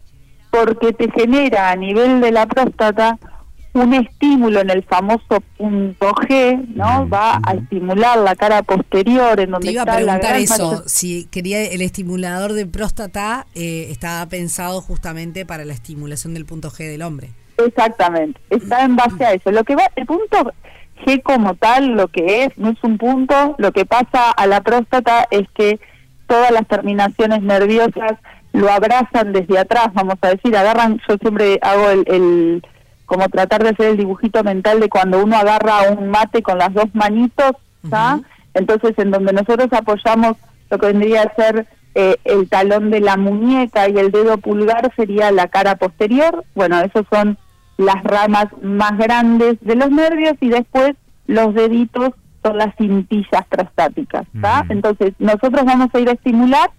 Porque te genera a nivel de la próstata un estímulo en el famoso punto G, ¿no? Va a estimular la cara posterior en donde Te iba a está preguntar eso, mayor- si quería el estimulador de próstata eh, estaba pensado justamente para la estimulación del punto G del hombre. Exactamente, está en base a eso. Lo que va, el punto G como tal, lo que es, no es un punto, lo que pasa a la próstata es que todas las terminaciones nerviosas lo abrazan desde atrás, vamos a decir, agarran, yo siempre hago el, el como tratar de hacer el dibujito mental de cuando uno agarra un mate con las dos manitos, ¿tá? Entonces, en donde nosotros apoyamos lo que vendría a ser eh, el talón de la muñeca y el dedo pulgar sería la cara posterior. Bueno, esos son las ramas más grandes de los nervios y después los deditos son las cintillas prostáticas. ¿tá? Entonces, nosotros vamos a ir a estimular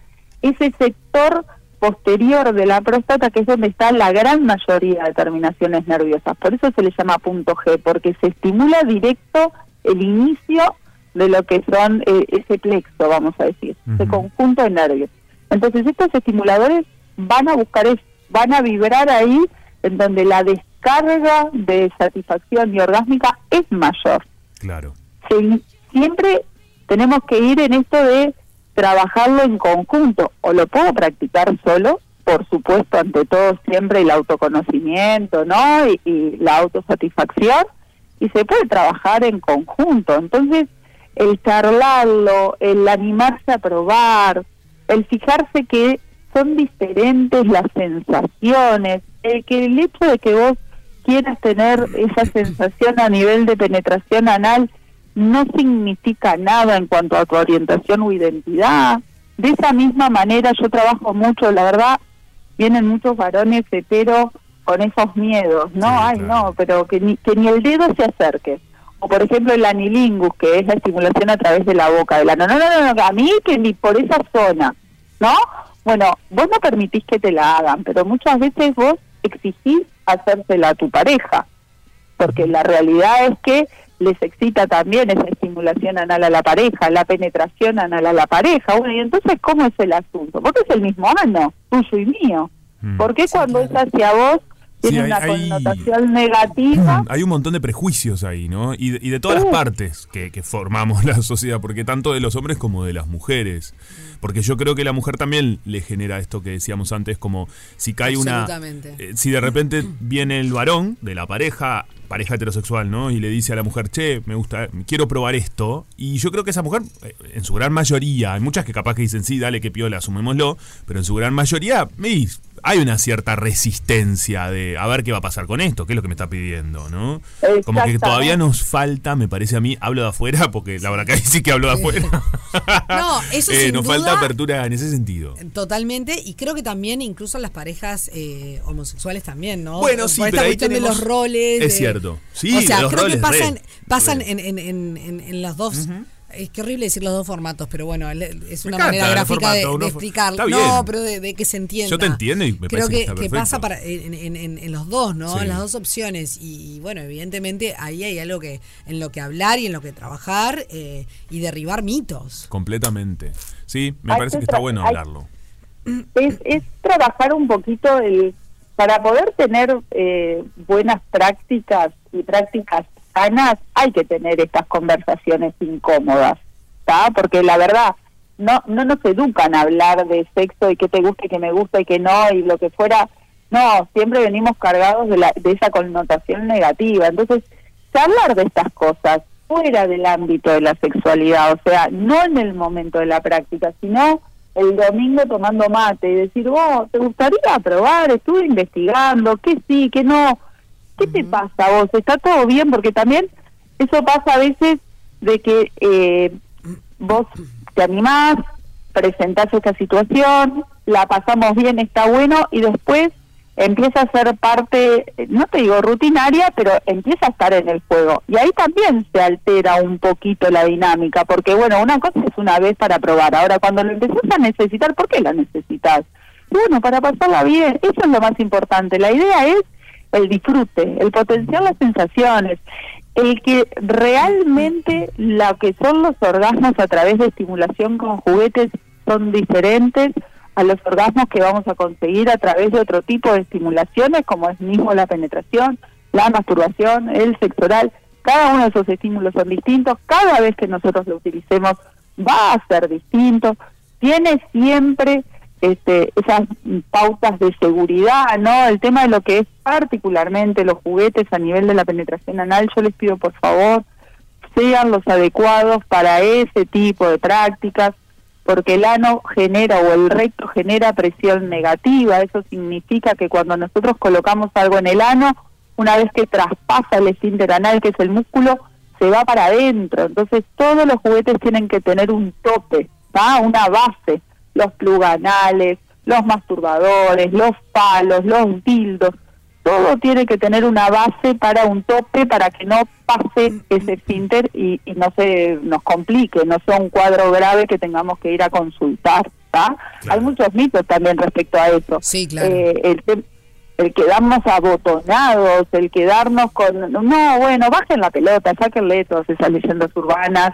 ese sector posterior de la próstata, que es donde está la gran mayoría de terminaciones nerviosas. Por eso se le llama punto G, porque se estimula directo el inicio de lo que son eh, ese plexo, vamos a decir, ese conjunto de nervios. Entonces estos estimuladores van a buscar, es- van a vibrar ahí en donde la descarga de satisfacción y orgásmica es mayor. Claro. Siempre tenemos que ir en esto de trabajarlo en conjunto, o lo puedo practicar solo, por supuesto, ante todo siempre el autoconocimiento, ¿no? Y, la autosatisfacción, y se puede trabajar en conjunto. Entonces, el charlarlo, el animarse a probar, el fijarse que son diferentes las sensaciones, el que el hecho de que vos quieras tener esa sensación a nivel de penetración anal no significa nada en cuanto a tu orientación o identidad. De esa misma manera yo trabajo mucho, la verdad, vienen muchos varones hetero con esos miedos, ¿no? Ay, no, pero que ni, que ni el dedo se acerque. O por ejemplo el anilingus, que es la estimulación a través de la boca. del ano. no, no, no, no, a mí que ni por esa zona, ¿no? Bueno, vos no permitís que te la hagan, pero muchas veces vos exigís hacérsela a tu pareja porque la realidad es que les excita también esa estimulación anal a la pareja, la penetración anal a la pareja. Bueno, y entonces, ¿cómo es el asunto? Porque es el mismo ano, tuyo y mío. ¿Por qué cuando es hacia vos tiene Sí, hay- una hay- connotación negativa? Hay un montón de prejuicios ahí, ¿no? Y de, y de todas las partes que, que formamos la sociedad, porque tanto de los hombres como de las mujeres. Porque yo creo que la mujer también le genera esto que decíamos antes, como si cae una... Eh, si de repente viene el varón de la pareja, pareja heterosexual, ¿no? Y le dice a la mujer, che, me gusta, quiero probar esto. Y yo creo que esa mujer, eh, en su gran mayoría, hay muchas que capaz que dicen, sí, dale, que piola, asumémoslo, pero en su gran mayoría, y hay una cierta resistencia de a ver qué va a pasar con esto, qué es lo que me está pidiendo, ¿no? Como que todavía nos falta, me parece a mí, hablo de afuera, porque la verdad que ahí sí que hablo de afuera. No, eso Eh, sin nos duda, falta apertura en ese sentido. Totalmente, y creo que también incluso las parejas eh, homosexuales también, ¿no? Bueno, sí, Por esta pero ahí cuestión de tenemos- los roles. Es de- cierto. Sí, o sea, los creo que pasan, re, pasan re. en, en, en, en, en los dos. Es que horrible decir los dos formatos, pero bueno, es una manera gráfica de, formato, de explicar. No, pero de, de que se entienda. Yo te entiendo y me Creo parece que que, está que pasa para, en, en- en- los dos, ¿no? Sí. En las dos opciones. Y, y, bueno, evidentemente ahí hay algo que en lo que hablar y en lo que trabajar eh, y derribar mitos. Completamente. Sí, me Hay parece que que está bueno hablarlo. es, es trabajar un poquito el para poder tener eh, buenas prácticas y prácticas cercanas hay que tener estas conversaciones incómodas, ¿está? Porque la verdad, no no nos educan a hablar de sexo y qué te gusta y qué me gusta y qué no y lo que fuera. No, siempre venimos cargados de, la, de esa connotación negativa. Entonces, hablar de estas cosas fuera del ámbito de la sexualidad, o sea, no en el momento de la práctica, sino el domingo tomando mate y decir, vos, ¿te gustaría probar? Estuve investigando, que sí, que no. ¿Qué te pasa vos? ¿Está todo bien? Porque también eso pasa a veces de que eh, vos te animás, presentás esta situación, la pasamos bien, está bueno, y después empieza a ser parte, no te digo rutinaria, pero empieza a estar en el juego. Y ahí también se altera un poquito la dinámica, porque bueno, una cosa es una vez para probar. Ahora, cuando lo empezás a necesitar, ¿por qué la necesitas? Bueno, para pasarla bien, eso es lo más importante. La idea es el disfrute, el potenciar las sensaciones, el que realmente lo que son los orgasmos a través de estimulación con juguetes son diferentes a los orgasmos que vamos a conseguir a través de otro tipo de estimulaciones, como es mismo la penetración, la masturbación, el sexo oral. Cada uno de esos estímulos son distintos, cada vez que nosotros lo utilicemos va a ser distinto, tiene siempre este, esas pautas de seguridad, ¿no? El tema de lo que es particularmente los juguetes a nivel de la penetración anal, yo les pido por favor sean los adecuados para ese tipo de prácticas, porque el ano genera o el recto genera presión negativa, eso significa que cuando nosotros colocamos algo en el ano, una vez que traspasa el esfínter anal, que es el músculo, se va para adentro. Entonces todos los juguetes tienen que tener un tope, ¿va? una base, los pluganales, los masturbadores, los palos, los dildos, todo tiene que tener una base para un tope para que no pase ese esfínter y, y no se nos complique, no sea un cuadro grave que tengamos que ir a consultar. Hay muchos mitos también respecto a eso. Sí, claro. Eh, el, quedarnos abotonados, el quedarnos con... No, bueno, bajen la pelota, sáquenle todas esas leyendas urbanas.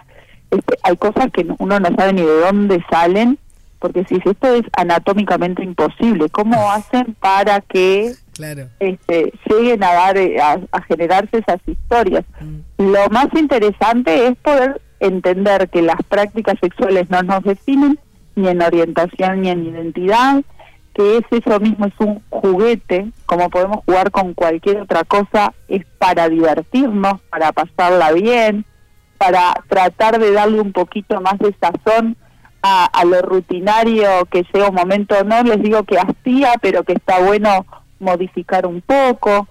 Este, hay cosas que no- uno no sabe ni de dónde salen, porque si esto es anatómicamente imposible, ¿cómo hacen para que Claro. este, lleguen a dar eh, a, a generarse esas historias. Mm. Lo más interesante es poder entender que las prácticas sexuales no nos definen ni en orientación ni en identidad, que es eso mismo, es un juguete, como podemos jugar con cualquier otra cosa, es para divertirnos, para pasarla bien, para tratar de darle un poquito más de sazón a, a lo rutinario que llega un momento, no les digo que hacía, pero que está bueno modificar un poco,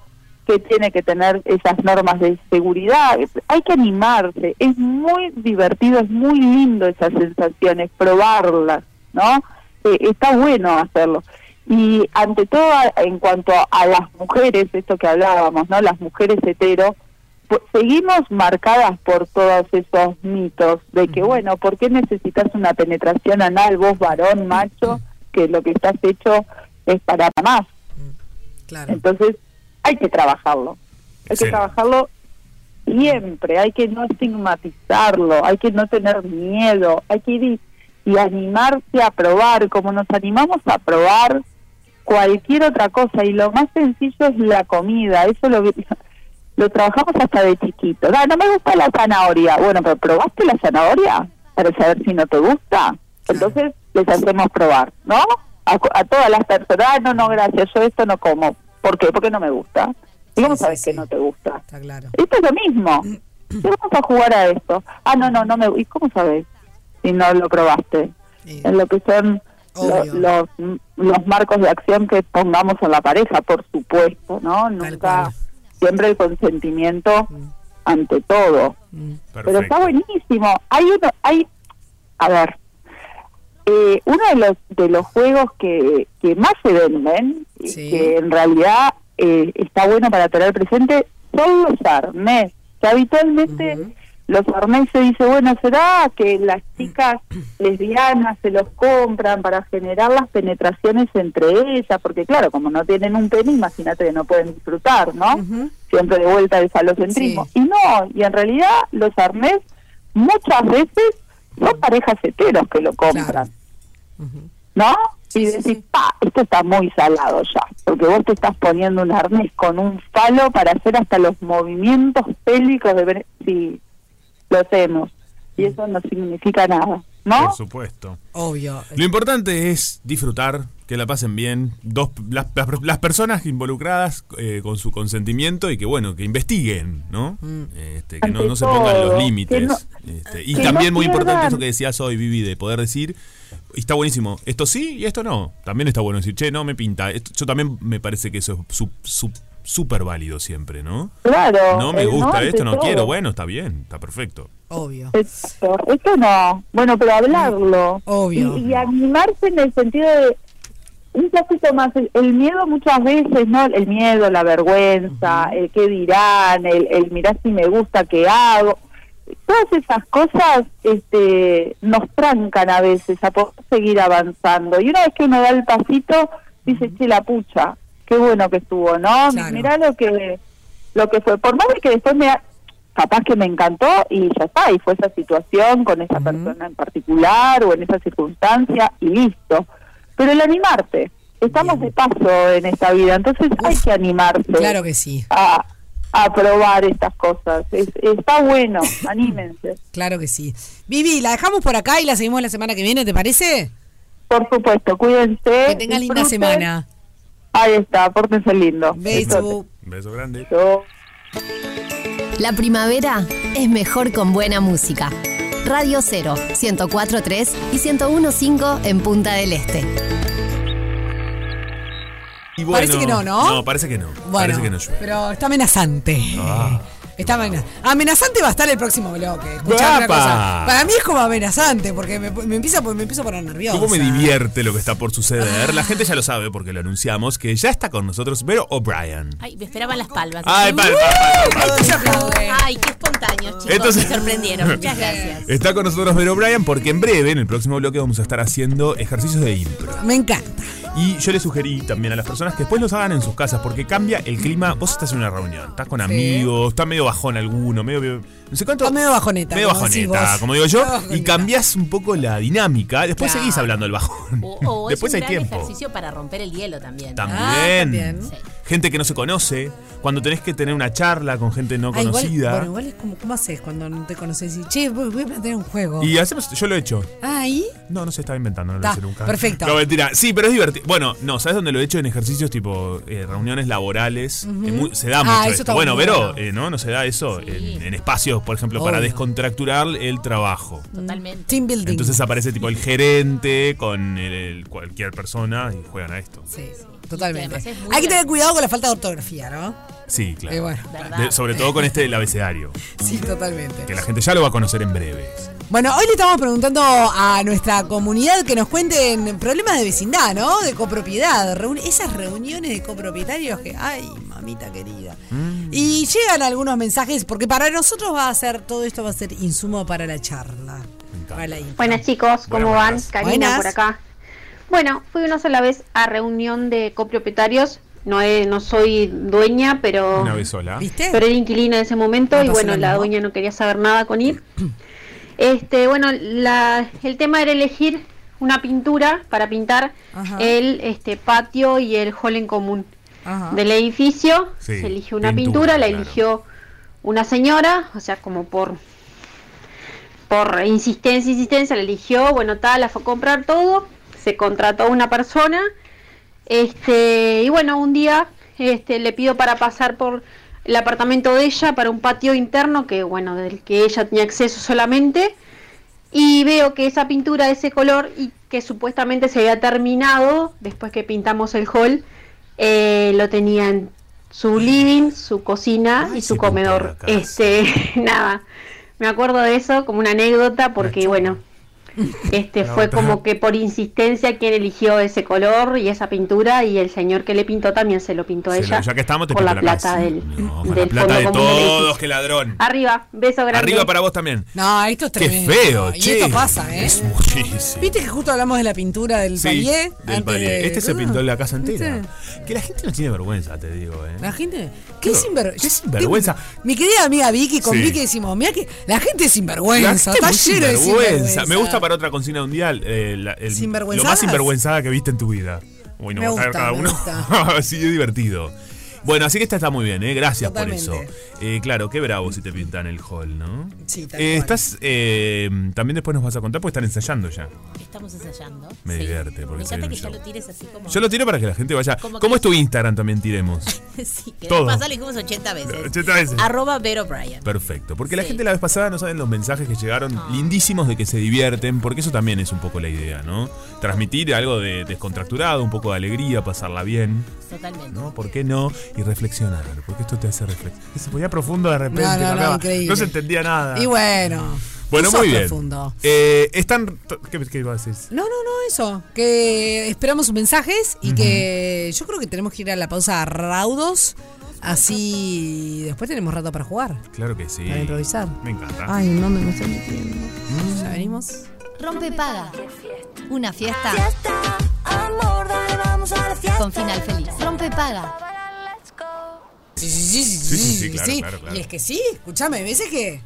que tiene que tener esas normas de seguridad. Hay que animarse, es muy divertido, es muy lindo esas sensaciones, probarlas, ¿no? Eh, está bueno hacerlo. Y ante todo, en cuanto a las mujeres, esto que hablábamos, ¿no? Las mujeres hetero, seguimos marcadas por todos esos mitos de que, bueno, ¿por qué necesitas una penetración anal vos, varón, macho, que lo que estás hecho es para más? Claro. Entonces, hay que trabajarlo. Hay Sí. que trabajarlo siempre, hay que no estigmatizarlo, hay que no tener miedo, hay que ir y, y animarse a probar, como nos animamos a probar cualquier otra cosa. Y lo más sencillo es la comida, eso lo, lo trabajamos hasta de chiquito. No me gusta la zanahoria. Bueno, pero ¿probaste la zanahoria para saber si no te gusta? Entonces les hacemos probar, ¿no? A, a todas las personas, "Ah, no, no, gracias, yo esto no como. ¿Por qué? Porque no me gusta. ¿Y cómo Sí, sabes sí, que sí. no te gusta? Está claro. Esto es lo mismo. Y vamos a jugar a esto. Ah, no, no, no me ¿Y cómo sabes si no lo probaste? En lo que son lo- los, los marcos de acción que pongamos en la pareja, por supuesto, ¿no? Nunca. Siempre el consentimiento ante todo. Pero está buenísimo. Hay uno, hay, a ver, eh, uno de los de los juegos que, que más se venden y Sí. que en realidad eh, está bueno para tener presente son los arnés. Que habitualmente los arnés se dice, bueno, ¿será que las chicas lesbianas se los compran para generar las penetraciones entre ellas? Porque claro, como no tienen un pene, imagínate que no pueden disfrutar, ¿no? Siempre de vuelta al falocentrismo. Sí. Y no, y en realidad los arnés muchas veces son parejas heteros que lo compran, Claro. ¿no? y decís, pa, esto está muy salado ya, porque vos te estás poniendo un arnés con un falo para hacer hasta los movimientos pélvicos de ver si lo hacemos. Y eso no significa nada, ¿no? Por supuesto. Obvio. Lo importante es disfrutar, que la pasen bien, dos, las, las- las personas involucradas eh, con su consentimiento y que bueno, que investiguen, ¿no? Este, que no, no se pongan los límites. no- Este, y también no muy importante eso que decías hoy, Vivi, de poder decir, y está buenísimo, esto sí y esto no. También está bueno decir, che, no me pinta. Esto- yo también me parece que eso es su- su- súper válido siempre, ¿no? Claro. No me gusta esto, no todo. quiero, bueno, está bien, está perfecto. Obvio. Exacto. Esto no. Bueno, pero hablarlo. Obvio. Y, y animarse en el sentido de un poquito más. El, el miedo muchas veces, ¿no? El miedo, la vergüenza, el qué dirán, el, el mirar si me gusta, qué hago. Todas esas cosas este, nos trancan a veces a poder seguir avanzando. Y una vez que uno da el pasito, dice, che, la pucha, qué bueno que estuvo, ¿no? Claro. Mirá lo que, lo que fue. Por más de que después me... capaz que me encantó y ya está, y fue esa situación con esa persona en particular o en esa circunstancia y listo. Pero el animarte, estamos de paso en esta vida, entonces hay que animarse Claro que sí. a, a probar estas cosas. Es- está bueno, anímense. Claro que sí. Vivi, la dejamos por acá y la seguimos la semana que viene, ¿te parece? Por supuesto, cuídense. Que tengas linda semana. Ahí está, pórtense lindo. Beso. Beso grande. Beso. La primavera es mejor con buena música. Radio 0, 104.3 y 101.5 en Punta del Este. Y Parece que no, ¿no? No, parece que no. Bueno, parece que no llueve. pero está amenazante. Ah. Está amena- amenazante va a estar el próximo bloque. Escuchá una. Para mí es como amenazante porque me, me empieza, me empiezo a poner nerviosa. ¿Cómo me divierte lo que está por suceder? La gente ya lo sabe porque lo anunciamos, que ya está con nosotros Vero O'Brien. Ay, me esperaban las palmas. Ay, pal, pal, pal, pal. Se aplaude. Ay, qué espontáneos, chicos. Entonces- me sorprendieron. Muchas gracias. Está con nosotros Vero O'Brien porque en breve, en el próximo bloque, vamos a estar haciendo ejercicios de impro. Me encanta. Y yo le sugerí también a las personas que después los hagan en sus casas porque cambia el clima. Vos estás en una reunión, estás con amigos, está medio bajón alguno, medio. medio- no sé cuánto. Está medio bajoneta. medio como bajoneta, vos. como digo yo, y cambiás un poco la dinámica. Después Claro. seguís hablando del bajón. O, o Después es hay un gran tiempo. ejercicio para romper el hielo también. También. Ah, también. Sí. Gente que no se conoce. Cuando tenés que tener una charla con gente no Ah, igual, conocida. bueno, igual es como, ¿cómo haces cuando no te conoces? Y, che, voy voy a plantear un juego. Y hacemos, yo lo he hecho. Ah, ahí. No, no se estaba inventando, no lo Ta, hice nunca. perfecto. No, mentira. Sí, pero es divertido. Bueno, no, ¿sabes dónde lo he hecho? En ejercicios tipo eh, reuniones laborales. Eh, muy- se da Ah, mucho eso esto. Bueno, pero bueno. eh, ¿no? No se da eso Sí. en, en espacios, por ejemplo, para descontracturar el trabajo. Totalmente. Team building. Entonces aparece tipo el gerente con el- el- cualquier persona y juegan a esto. Sí, totalmente. Hay que tener cuidado con la falta de ortografía, ¿no? Sí, claro. Eh, bueno. ¿Verdad? De- sobre todo con este del abecedario, Sí, totalmente. que la gente ya lo va a conocer en breve. Bueno, hoy le estamos preguntando a nuestra comunidad que nos cuenten problemas de vecindad, ¿no? De copropiedad. Reuni- esas reuniones de copropietarios que, ay, mamita querida. Mm. Y llegan algunos mensajes, porque para nosotros va a ser, todo esto va a ser insumo para la charla. Para la. Buenas chicos, ¿cómo Buenas, van? buenas. Karina Buenas. por acá. Bueno, fui una sola vez a reunión de copropietarios. No, he- no soy dueña, pero, Una vez sola. ¿Viste? pero era inquilina en ese momento Me y bueno, la dueña no quería saber nada con ir. Este, bueno, la, el tema era elegir una pintura para pintar Ajá. el este patio y el hall en común Ajá. del edificio. Sí, se eligió una pintura, pintura, la claro. eligió una señora, o sea, como por por insistencia, insistencia, la eligió, bueno, tal, la fue a comprar todo, se contrató una persona, este, y bueno, un día este, le pido para pasar por el apartamento de ella para un patio interno que, bueno, del que ella tenía acceso solamente, y veo que esa pintura de ese color y que supuestamente se había terminado después que pintamos el hall, eh, lo tenía en su living, su cocina Ay, y su comedor. Este, nada, me acuerdo de eso como una anécdota porque bueno, este La fue otra. como que por insistencia quien eligió ese color y esa pintura y el señor que le pintó también se lo pintó a Se lo- ella ya que estamos, te por la la plata casa. del, No, con del la plata de todos, qué ladrón. Arriba, beso grande. Arriba para vos también. No, esto es Qué tremendo. feo, Y che. esto pasa, ¿eh? Es muchísimo. ¿Viste que justo hablamos de la pintura del Sí, palier? del palier. de- Este se Ah, pintó en la casa entera. ¿viste? Que la gente no tiene vergüenza, te digo, ¿eh? La gente. ¿Qué Qué- sinvergüenza? qué sinvergüenza. Mi querida amiga Vicky, con Sí. Vicky decimos, mira que la gente es La sinvergüenza. gente Está lleno de sinvergüenza. sinvergüenza. Me gusta para otra consigna mundial. eh, la- el- lo más sinvergüenzada que viste en tu vida. Bueno, Me vamos a gusta, cada me uno. gusta. sí, es divertido. Bueno, así que esta está muy bien, ¿eh? Gracias Totalmente. por eso. Eh, claro, qué bravo si te pintan el hall, ¿no? Sí, tal Eh, estás, eh, también después nos vas a contar, porque están ensayando ya. Estamos ensayando. Me divierte, porque Me encanta que ya show. lo tires así como. Yo lo tiro para que la gente vaya. Como ¿Cómo es tu Instagram también tiremos? sí, que Todo. la vez pasada lo dijimos 80 veces. 80 veces. Arroba Vero Bryan. Perfecto, porque la gente la vez pasada no saben los mensajes que llegaron lindísimos de que se divierten, porque eso también es un poco la idea, ¿no? Transmitir algo de descontracturado, un poco de alegría, pasarla bien, Totalmente. ¿no? ¿Por qué no? Y reflexionar, porque esto te hace reflexionar. Se ponía profundo de repente, No, no, no, acaba. increíble. no se entendía nada. Y bueno. bueno, muy bien. profundo. Eh, están. ¿Qué, qué ibas a decir? No, no, no, eso. Que esperamos sus mensajes y que yo creo que tenemos que ir a la pausa raudos. Así después tenemos rato para jugar. Claro que sí. Para improvisar. Me encanta. Ay, no me, me estoy metiendo. Ya venimos. Rompe paga. Una fiesta. Con final feliz. Rompe paga. Sí, sí, sí, sí, Sí, sí, sí, claro, claro, claro. Y es que sí, escúchame, hay veces que.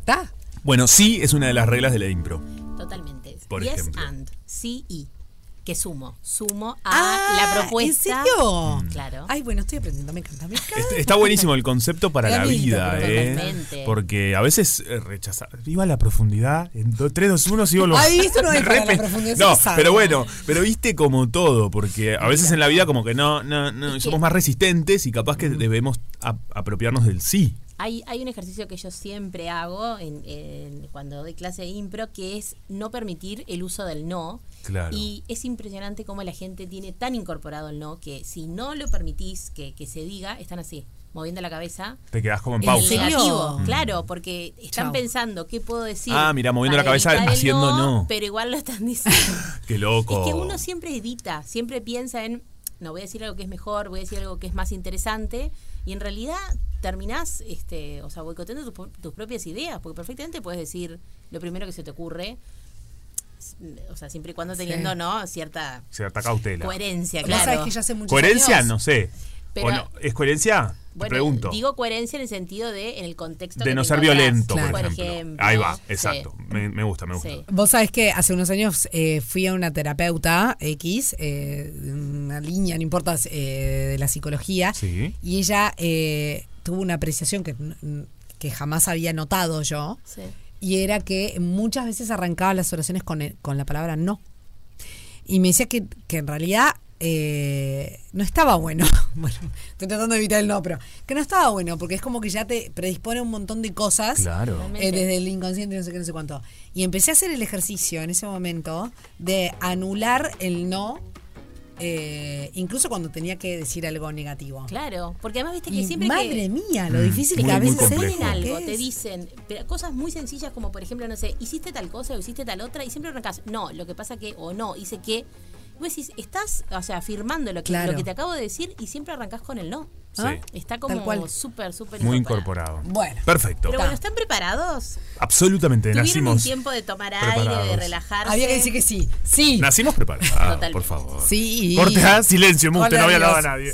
Está. Bueno, sí es una de las reglas de la impro. Totalmente. Por yes ejemplo. and. Sí y. Que sumo. Sumo a Ah, la propuesta. ¿En serio? Mm. Claro. Ay, bueno, estoy aprendiendo, me encanta, me encanta. Est- Está buenísimo el concepto para la vida, ¿eh? totalmente. Porque a veces eh, rechazar. Viva la profundidad. En 3, 2, 1, sigo lo. Ay, esto no es para la Repe- profundidad, No, pero bueno, pero viste como todo, porque a veces en la vida como que no, no, no somos más resistentes y capaz que debemos ap- apropiarnos del sí. Hay, hay un ejercicio que yo siempre hago en, en- cuando doy clase de impro que es no permitir el uso del no. Claro. Y es impresionante cómo la gente tiene tan incorporado el no que si no lo permitís que, que se diga, están así, moviendo la cabeza. Te quedás como en pausa. negativo, Mm. claro, porque están Chau. pensando qué puedo decir. Ah, mirá, moviendo la cabeza, haciendo no. Pero igual lo están diciendo. Qué loco. Es que uno siempre evita, siempre piensa en, no voy a decir algo que es mejor, voy a decir algo que es más interesante, y en realidad terminás, este, o sea, boicoteando tus, tus propias ideas, porque perfectamente puedes decir lo primero que se te ocurre, o sea, siempre y cuando teniendo, ¿no? Cierta Cierta cautela. coherencia, claro. sabés que ya hace ¿Coherencia? años- No sé. Pero- ¿O no? ¿Es coherencia? Te Bueno, pregunto. digo coherencia en el sentido de, en el contexto de que no ser violento, Claro. por, ejemplo. Ahí va, exacto. Me, me gusta, me gusta. Sí. Vos sabés que hace unos años eh, fui a una terapeuta X, eh, una línea, no importa, eh, de la psicología, Sí. y ella eh, tuvo una apreciación que, que jamás había notado yo, Sí. Y era que muchas veces arrancaba las oraciones con, el- con la palabra no. Y me decía que, que en realidad eh, no estaba bueno. bueno, estoy tratando de evitar el no, pero que no estaba bueno, porque es como que ya te predispone a un montón de cosas. Claro. Eh, desde el inconsciente, no sé qué, no sé cuánto. Y empecé a hacer el ejercicio en ese momento de anular el no, eh, incluso cuando tenía que decir algo negativo. Claro, porque además viste que Y siempre madre que, mía, lo Mm, difícil muy, que a veces te complejo. dicen algo, es. te dicen pero cosas muy sencillas como por ejemplo, no sé, hiciste tal cosa o hiciste tal otra y siempre arrancas, no, lo que pasa que, o no, hice que. Vos decís, estás, o sea, afirmando lo que, Claro. lo que te acabo de decir y siempre arrancás con el no. Sí. ¿Ah? Está como cual. súper, súper Muy incorporado. Bueno. Perfecto. Pero bueno, ¿están preparados? Absolutamente. ¿Tuvieron Nacimos. un tiempo de tomar aire, de relajarse? Había que decir que sí. Sí. Nacimos preparados. Totalmente. por favor. Sí. Corte A, silencio, mute, no había hablado a nadie.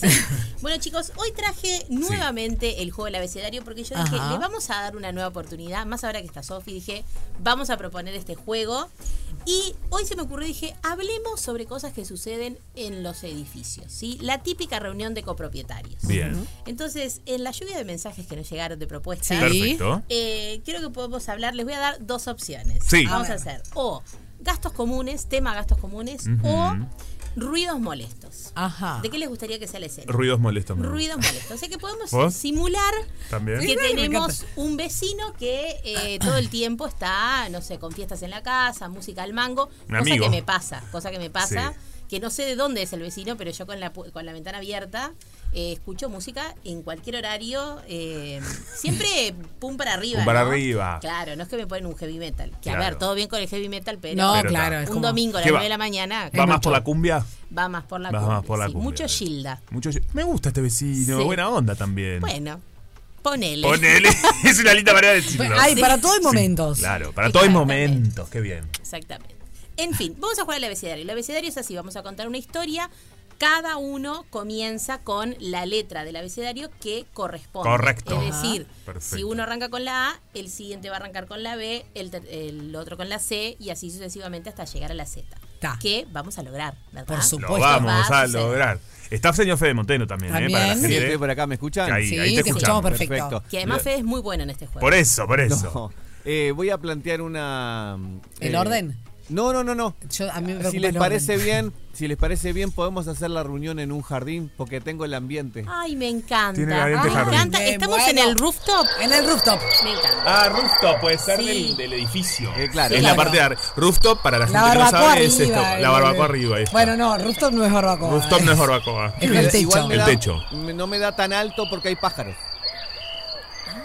Bueno, chicos, hoy traje nuevamente el juego del abecedario porque yo dije, Ajá. le vamos a dar una nueva oportunidad. Más ahora que está Sofi, dije, vamos a proponer este juego. Y hoy se me ocurrió, dije, hablemos sobre cosas que suceden en los edificios, ¿sí? La típica reunión de copropietarios. Bien. Entonces, en la lluvia de mensajes que nos llegaron de propuestas, Sí. Eh, creo que podemos hablar, les voy a dar dos opciones. Sí. Vamos A hacer o gastos comunes, tema gastos comunes, o ruidos molestos. Ajá. ¿De qué les gustaría que sea la escena? Ruidos molestos. me Ruidos molestos. O sea que podemos ¿Vos? simular También. que Sí, tenemos un vecino que eh, todo el tiempo está, no sé, con fiestas en la casa, música al mango. Un cosa amigo. que me pasa, cosa que me pasa. Sí. Que no sé de dónde es el vecino, pero yo con la, con la ventana abierta eh, escucho música en cualquier horario. eh, siempre pum para arriba. Pum para ¿no? arriba. Claro, no es que me ponen un heavy metal. Que Claro. a ver, todo bien con el heavy metal, pero, No, Pero claro. está. es un como- domingo a las ¿Qué va? 9 de la mañana ¿Va más por la cumbia? va más por la Va cumbia, más por la sí, cumbia. Mucho Gilda. Mucho. Me gusta este vecino. Sí. Buena onda también. Bueno, ponele. Ponele. es una linda manera de decirlo. Ay, Sí. para todos hay momentos. Claro, para todos hay momentos. Qué bien. Exactamente. En fin, vamos a jugar al abecedario. El abecedario es así, vamos a contar una historia. Cada uno comienza con la letra del abecedario que corresponde. Correcto. Es decir, Perfecto. si uno arranca con la A, el siguiente va a arrancar con la B, el, otro con la C y así sucesivamente hasta llegar a la Z. Ta. Que vamos a lograr, ¿verdad? Por Lo supuesto. vamos Va a lograr. Está señor Fede Monteno también, ¿eh? Para la También. Sí, gente. estoy por acá, ¿me escuchan? Ahí, Sí, ahí te te escuchamos. escuchamos perfecto. Que además Fede es muy bueno en este juego. Por eso, por eso. No. Eh, voy a plantear una. ¿El eh, orden? No, no, no, no. Yo, a mí me preocupa Si les el parece bien, si les parece bien, podemos hacer la reunión en un jardín porque tengo el ambiente. Ay, me encanta. Tiene la diente me jardín. encanta. Qué Estamos bueno. en el rooftop. En el rooftop. Me encanta. Ah, rooftop puede ser Sí. del, del edificio. Eh, claro. Es Claro. la parte de ar- rooftop para la gente La que no barbacoa sabe arriba. es esto. eh, La barbacoa arriba. ahí está. Bueno, no, rooftop no es barbacoa. rooftop eh. no es barbacoa. Es el techo. Igual me El da- techo. me- No me da tan alto porque hay pájaros.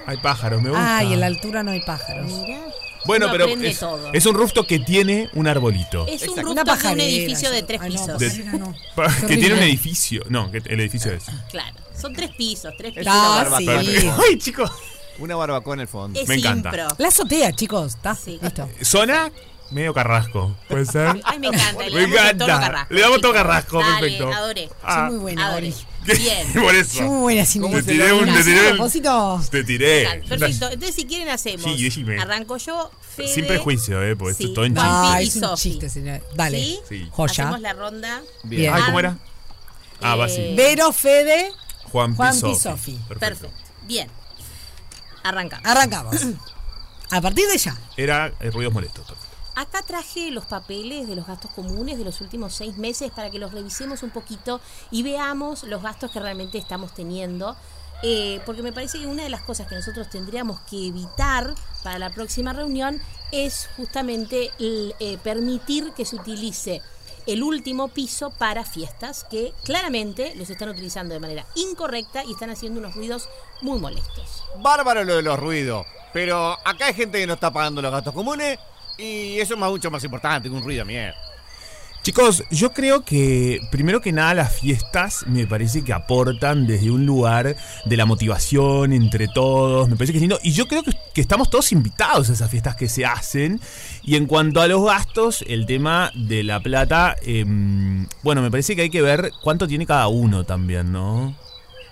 Hay pájaros, me gusta. Ah, y en la altura no hay pájaros. Mira. Bueno, Uno pero es, todo. es un rooftop que tiene un arbolito. Es un Exacto. rooftop Una de un pajarera. edificio de tres Ay, no, pisos. De- pajarera no. que tiene un edificio. No, que el edificio es. Claro, son tres pisos, tres Es pisos. una Ah, barbacoa. sí. Perfecto. Ay, chicos. Una barbacoa en el fondo. Es Me encanta. impro. La azotea, chicos. ¿Está? Sí. Listo. Zona medio carrasco. ¿Puede ser? Ay, me encanta. Le Me damos encanta. carrasco, Le damos todo carrasco, Dale, perfecto. adoré. Ah. Soy muy buena, Adoré. Ori. Bien. Por eso. muy buena sin Te tiré un. Te tiré un. propósito. Te tiré. Perfecto. Entonces, si quieren, hacemos. Sí, decime. Arranco yo, Fede. Sin prejuicio, ¿eh? Porque esto Sí. es todo en Juanpi Ah, es un chiste, señor. Dale. ¿Sí? Sí. Joya. Hacemos la ronda. Bien. Ay, ¿cómo era? Ah, va Eh, así. Vero, Fede, Juan Juan Piso. Pisofi. Perfecto. Bien. Arrancamos. Arrancamos. A partir de ya. Era eh, ruidos molestos. Acá traje los papeles de los gastos comunes de los últimos seis meses para que los revisemos un poquito y veamos los gastos que realmente estamos teniendo. Eh, porque me parece que una de las cosas que nosotros tendríamos que evitar para la próxima reunión es justamente eh, permitir que se utilice el último piso para fiestas que claramente los están utilizando de manera incorrecta y están haciendo unos ruidos muy molestos. Bárbaro lo de los ruidos. Pero acá hay gente que no está pagando los gastos comunes y eso es más- mucho más importante que un ruido de mierda. Chicos, yo creo que primero que nada las fiestas me parece que aportan desde un lugar de la motivación entre todos, me parece que es lindo y yo creo que, que estamos todos invitados a esas fiestas que se hacen y en cuanto a los gastos, el tema de la plata, em, bueno, me parece que hay que ver cuánto tiene cada uno también, ¿no?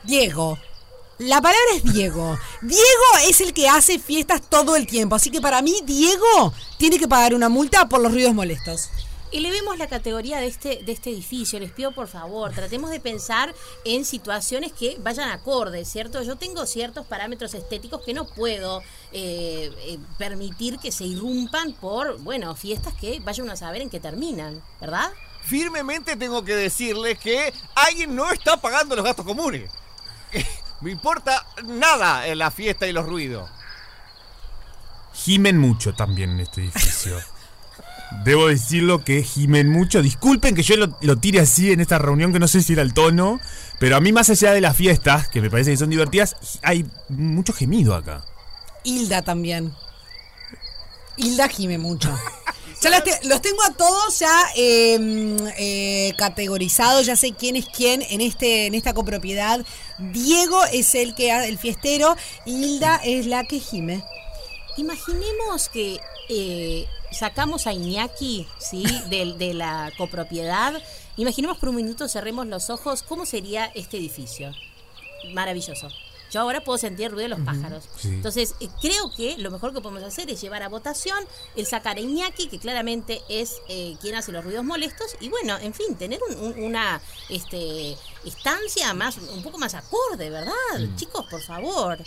Diego. La palabra es Diego. Diego es el que hace fiestas todo el tiempo. Así que para mí, Diego tiene que pagar una multa por los ruidos molestos. Elevemos la categoría de este, de este edificio, les pido por favor, tratemos de pensar en situaciones que vayan acordes, ¿cierto? Yo tengo ciertos parámetros estéticos que no puedo eh, eh, permitir que se irrumpan por, bueno, fiestas que vayan a saber en qué terminan, ¿verdad? Firmemente tengo que decirles que alguien no está pagando los gastos comunes. Me importa nada en la fiesta y los ruidos. Gimen mucho también en este edificio. Debo decirlo que gimen mucho. Disculpen que yo lo, lo tire así en esta reunión, que no sé si era el tono. Pero a mí, más allá de las fiestas, que me parece que son divertidas, hay mucho gemido acá. Hilda también. Hilda gime mucho. Ya las te- los tengo a todos ya eh, eh, categorizados, ya sé quién es quién en este en esta copropiedad. Diego es el que el fiestero y Hilda es la que gime. Imaginemos que eh, sacamos a Iñaki, ¿sí? De, de la copropiedad. Imaginemos por un minuto, cerremos los ojos, ¿cómo sería este edificio? Maravilloso. Yo ahora puedo sentir el ruido de los pájaros. sí. Entonces, eh, creo que lo mejor que podemos hacer es llevar a votación el sacar a Iñaki, que claramente es eh, quien hace los ruidos molestos, y bueno, en fin, tener un- un- una este, estancia más, un poco más acorde, ¿verdad? Chicos, por favor.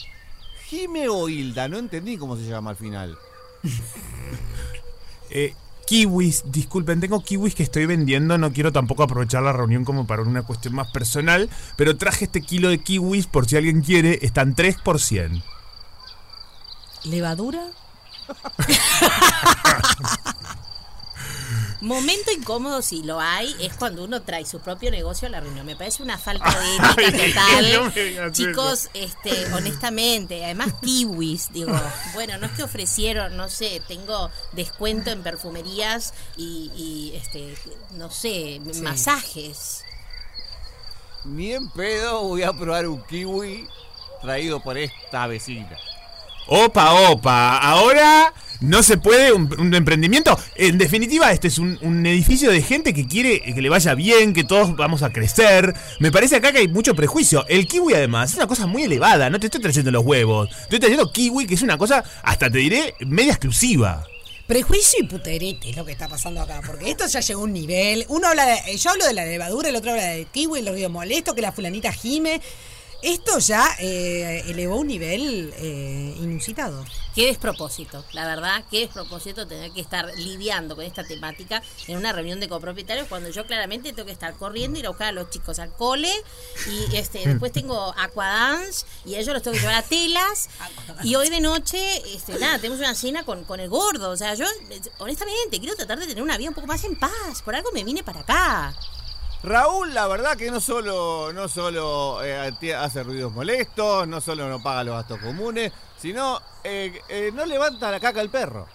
Jime o Hilda, no entendí cómo se llama al final. Eh, kiwis, disculpen, tengo kiwis que estoy vendiendo. No quiero tampoco aprovechar la reunión como para una cuestión más personal. Pero traje este kilo de kiwis por si alguien quiere. Están 3 por 100. ¿Levadura? Momento incómodo, si lo hay, es cuando uno trae su propio negocio a la reunión. Me parece una falta de ética total. no Chicos, este, honestamente, además kiwis, digo, bueno, no es que ofrecieron, no sé, tengo descuento en perfumerías y, y, este, no sé, masajes. Ni en pedo voy a probar un kiwi traído por esta vecina. Opa, opa. Ahora no se puede un, emprendimiento. En definitiva, este es un, edificio de gente que quiere que le vaya bien, que todos vamos a crecer. Me parece acá que hay mucho prejuicio. El kiwi, además, es una cosa muy elevada. No te estoy trayendo los huevos. Estoy trayendo kiwi, que es una cosa, hasta te diré, media exclusiva. Prejuicio y puterete es lo que está pasando acá, porque esto ya llegó a un nivel. Uno habla de, yo hablo de la levadura, el otro habla de kiwi, los ríos molesto, que la fulanita gime. Esto ya eh, elevó un nivel eh, inusitado. Qué despropósito, la verdad, qué despropósito tener que estar lidiando con esta temática en una reunión de copropietarios cuando yo claramente tengo que estar corriendo, ir a buscar a los chicos al cole y este después tengo aquadance y a ellos los tengo que llevar a telas. Y hoy de noche, este, nada, tenemos una cena con, con el gordo, o sea, yo eh, honestamente quiero tratar de tener una vida un poco más en paz, por algo me vine para acá. Raúl, la verdad que no solo, no solo eh, hace ruidos molestos, no solo no paga los gastos comunes, sino eh, eh, no levanta la caca al perro.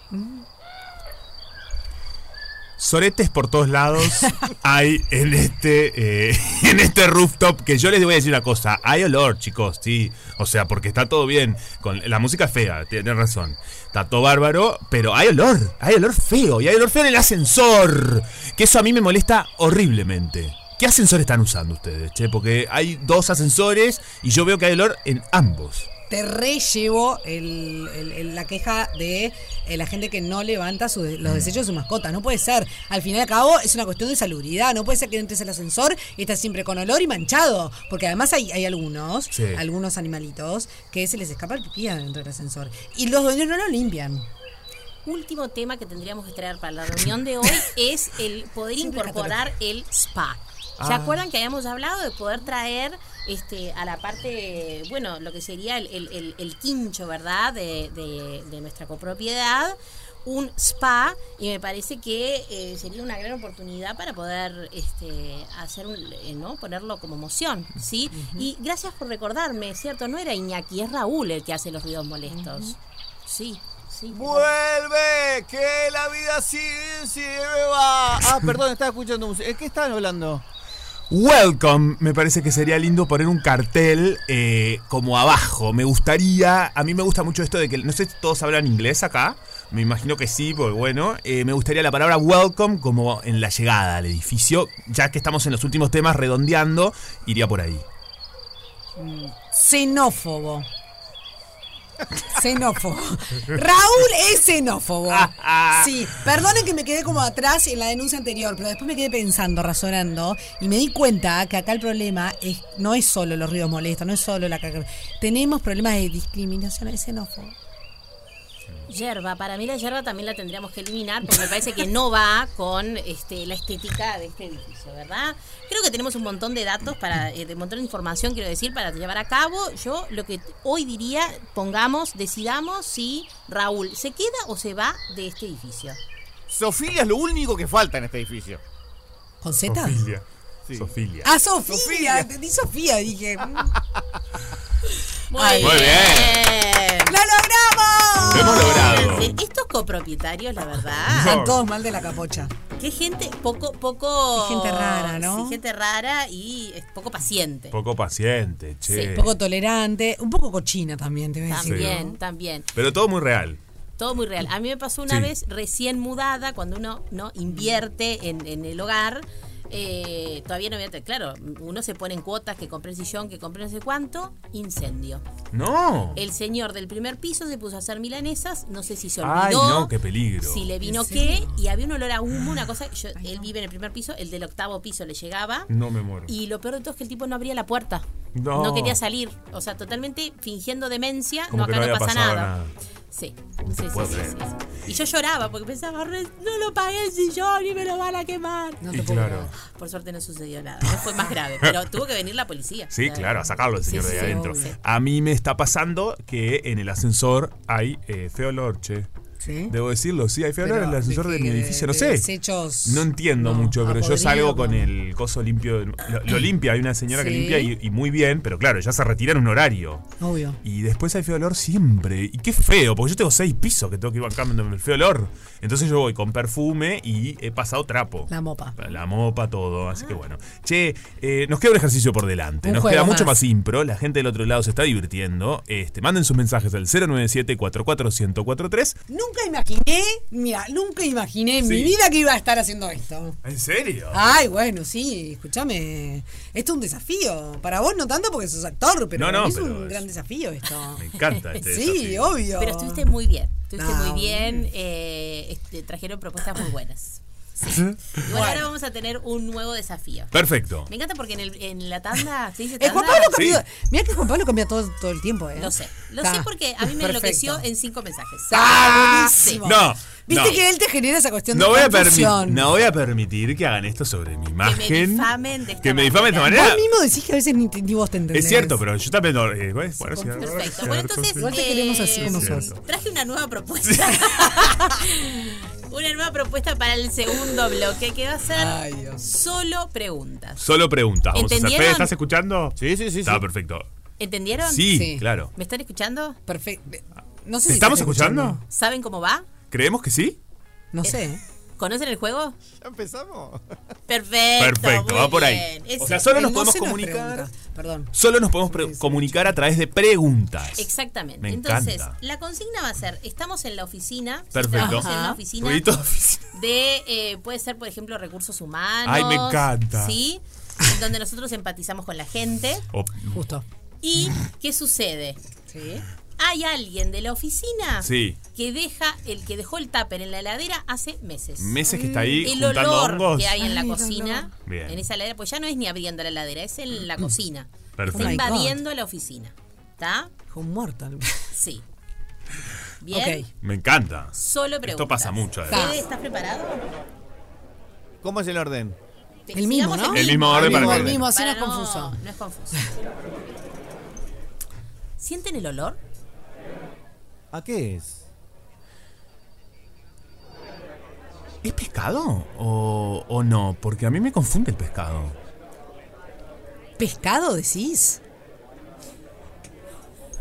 Soretes por todos lados hay en este eh, en este rooftop que yo les voy a decir una cosa, hay olor, chicos, sí, o sea, porque está todo bien, con la música es fea, tienen razón. Está todo bárbaro, pero hay olor, hay olor feo y hay olor feo en el ascensor, que eso a mí me molesta horriblemente. ¿Qué ascensor están usando ustedes, che? Porque hay dos ascensores y yo veo que hay olor en ambos. Te re llevo el- el- el- la queja de eh, la gente que no levanta su- los desechos de su mascota. No puede ser. Al fin y al cabo es una cuestión de salubridad. No puede ser que entres al ascensor y estás siempre con olor y manchado. Porque además hay, hay algunos, Sí. algunos animalitos, que se les escapa el pipí dentro del ascensor. Y los dueños no lo limpian. Último tema que tendríamos que traer para la reunión de hoy es el poder incorporar el spa. ¿Se Ah. acuerdan que habíamos hablado de poder traer este a la parte, bueno, lo que sería el, el- el- el quincho, ¿verdad? De, de- de nuestra copropiedad, un spa, y me parece que eh, sería una gran oportunidad para poder este, hacer un, eh, ¿no? ponerlo como moción, ¿sí? Y gracias por recordarme, ¿cierto? No era Iñaki, es Raúl el que hace los ruidos molestos. Sí, sí. ¡Vuelve! ¡Que la vida sigue, sigue va! Ah, perdón, estaba escuchando música. ¿En qué estaban hablando? Welcome, me parece que sería lindo poner un cartel eh, como abajo. Me gustaría, a mí me gusta mucho esto de que, no sé si todos hablan inglés acá, me imagino que sí, porque bueno, eh, me gustaría la palabra welcome como en la llegada al edificio, ya que estamos en los últimos temas redondeando, iría por ahí. Xenófobo. Xenófobo. Raúl es xenófobo. Sí, perdonen que me quedé como atrás en la denuncia anterior, pero después me quedé pensando, razonando, y me di cuenta que acá el problema es, no es solo los ruidos molestos, no es solo la caca. Tenemos problemas de discriminación, es xenófobo. Yerba, para mí la yerba también la tendríamos que eliminar porque me parece que no va con este, la estética de este edificio, ¿verdad? Creo que tenemos un montón de datos para, eh, de un montón de información, quiero decir, para llevar a cabo. Yo lo que hoy diría, pongamos, decidamos si Raúl se queda o se va de este edificio. Sofía es lo único que falta en este edificio. ¿Con Z? Sofilia. Sí. Sofilia. Ah, Sofía, Sofía. entendí Sofía, dije. Muy Ay. Bien. ¡Lo logramos! Lo hemos logrado. Sí, Estos copropietarios, la verdad, Están todos mal de la capocha. qué gente poco, poco... Qué gente rara, ¿no? Sí, gente rara y es poco paciente. Poco paciente, che. Un poco tolerante, un poco cochina también, te voy a decir. También, también. Pero todo muy real. Todo muy real. A mí me pasó una Sí. vez recién mudada, cuando uno no invierte en, en el hogar. Eh, todavía no había. Claro, uno se pone en cuotas que compré el sillón, que compré no sé cuánto. Incendio. No. El señor del primer piso se puso a hacer milanesas. No sé si se Ay, olvidó. no, qué peligro. Si le vino ¿En qué. Y había un olor a humo, una cosa. yo- él vive en el primer piso, el del octavo piso le llegaba. No me muero. Y lo peor de todo es que el tipo no abría la puerta. No. quería salir. O sea, totalmente fingiendo demencia. Como no, que acá no no, había pasa nada. Sí, sí, sí, sí, sí. Y yo lloraba porque pensaba, "Re- no lo pagué el sillón y me lo van a quemar. No Y te puedo claro. creer. Por suerte no sucedió nada. No fue más grave, pero tuvo que venir la policía. Sí, claro, a sacarlo el señor sí, de sí, adentro. A mí me está pasando que en el ascensor hay eh, feo olor, che. Sí. Debo decirlo, sí, hay feo olor Pero, en el ascensor ¿de mi edificio, no ¿De sé. desechos? No entiendo No, mucho, pero yo salgo con el coso limpio. Lo, lo limpia, hay una señora que limpia y, y muy bien, pero claro, ya se retira en un horario. Obvio. Y después hay feo olor siempre. Y qué feo, porque yo tengo seis pisos que tengo que ir bancando el feo olor. Entonces yo voy con perfume y he pasado trapo. La mopa. La mopa, todo. Así que bueno. Che, eh, nos queda un ejercicio por delante. Un nos queda mucho más. más impro. La gente del otro lado se está divirtiendo. Este, manden sus mensajes al 097 44143 Nunca imaginé, mira, nunca imaginé en mi Sí. vida que iba a estar haciendo esto. ¿En serio? Ay, bueno, sí, escúchame. Esto es un desafío. Para vos no tanto porque sos actor, pero No, no, es pero un es- gran desafío esto. Me encanta este Sí, desafío. obvio. Pero estuviste muy bien. Estuviste No. muy bien. eh, este, trajeron propuestas muy buenas. Sí. Bueno, ahora vamos a tener un nuevo desafío. Perfecto. Me encanta porque en, el- en la tanda. ¿se dice Eh, Juan tanda? Pablo cambió. Mira que Juan Pablo cambia todo, todo el tiempo, ¿eh? Lo sé. Lo sé porque a mí me Perfecto. enloqueció en cinco mensajes. Ah, buenísimo. No. Viste no. que él te genera esa cuestión No de voy, a no voy a permitir que hagan esto sobre mi imagen. difamen de esta Que me difamen de esta manera. Vos mismo decís que a veces ni, vos te entendés. Es cierto, pero yo también. no, eh, bueno, sí, Perfecto. Bueno, entonces. Igual te queremos así eh, como sos. Traje una nueva propuesta. una nueva propuesta para el segundo bloque que va a ser Ay, Dios. solo preguntas. Solo preguntas. Vamos a hacer. ¿Entendieron? Fede, ¿Estás escuchando? Sí, sí, sí. Está sí. perfecto. ¿Entendieron? Sí, Sí. claro. ¿Me están escuchando? Perfecto. No sé ¿Te si estamos escuchando? ¿Saben cómo va? ¿Creemos que sí? No sé. ¿Conocen el juego? ¿Ya empezamos? Perfecto. Perfecto, va por ahí. bien. O sea, solo nos no podemos comunicar. pregunta. Perdón. Solo nos podemos comunicar a través de preguntas. Exactamente. Me Entonces, encanta. la consigna va a ser, estamos en la oficina. Perfecto. Estamos en Ajá. la oficina de oficina. de, eh, puede ser, por ejemplo, recursos humanos. Ay, me encanta. Sí. En donde nosotros empatizamos con la gente. Justo. ¿Y qué sucede? Sí. Hay alguien de la oficina Sí. que deja, el que dejó el tupper en la heladera hace meses. meses que está ahí el juntando olor hongos. que hay en la Ay, cocina, en esa heladera, pues ya no es ni abriendo la heladera, es en la cocina. Perfecto. Oh my God. invadiendo la oficina. ¿Está? Un mortal. Sí. Bien. Ok. Me encanta. Solo preguntas. Esto pasa mucho. además. Fede, ¿estás preparado? ¿Cómo es el orden? El mismo, ¿no? El mismo orden El mismo, para el mismo, así no es confuso. No es confuso. ¿Sienten el olor? ¿A qué es? ¿Es pescado o, o no? Porque a mí me confunde el pescado. ¿Pescado decís?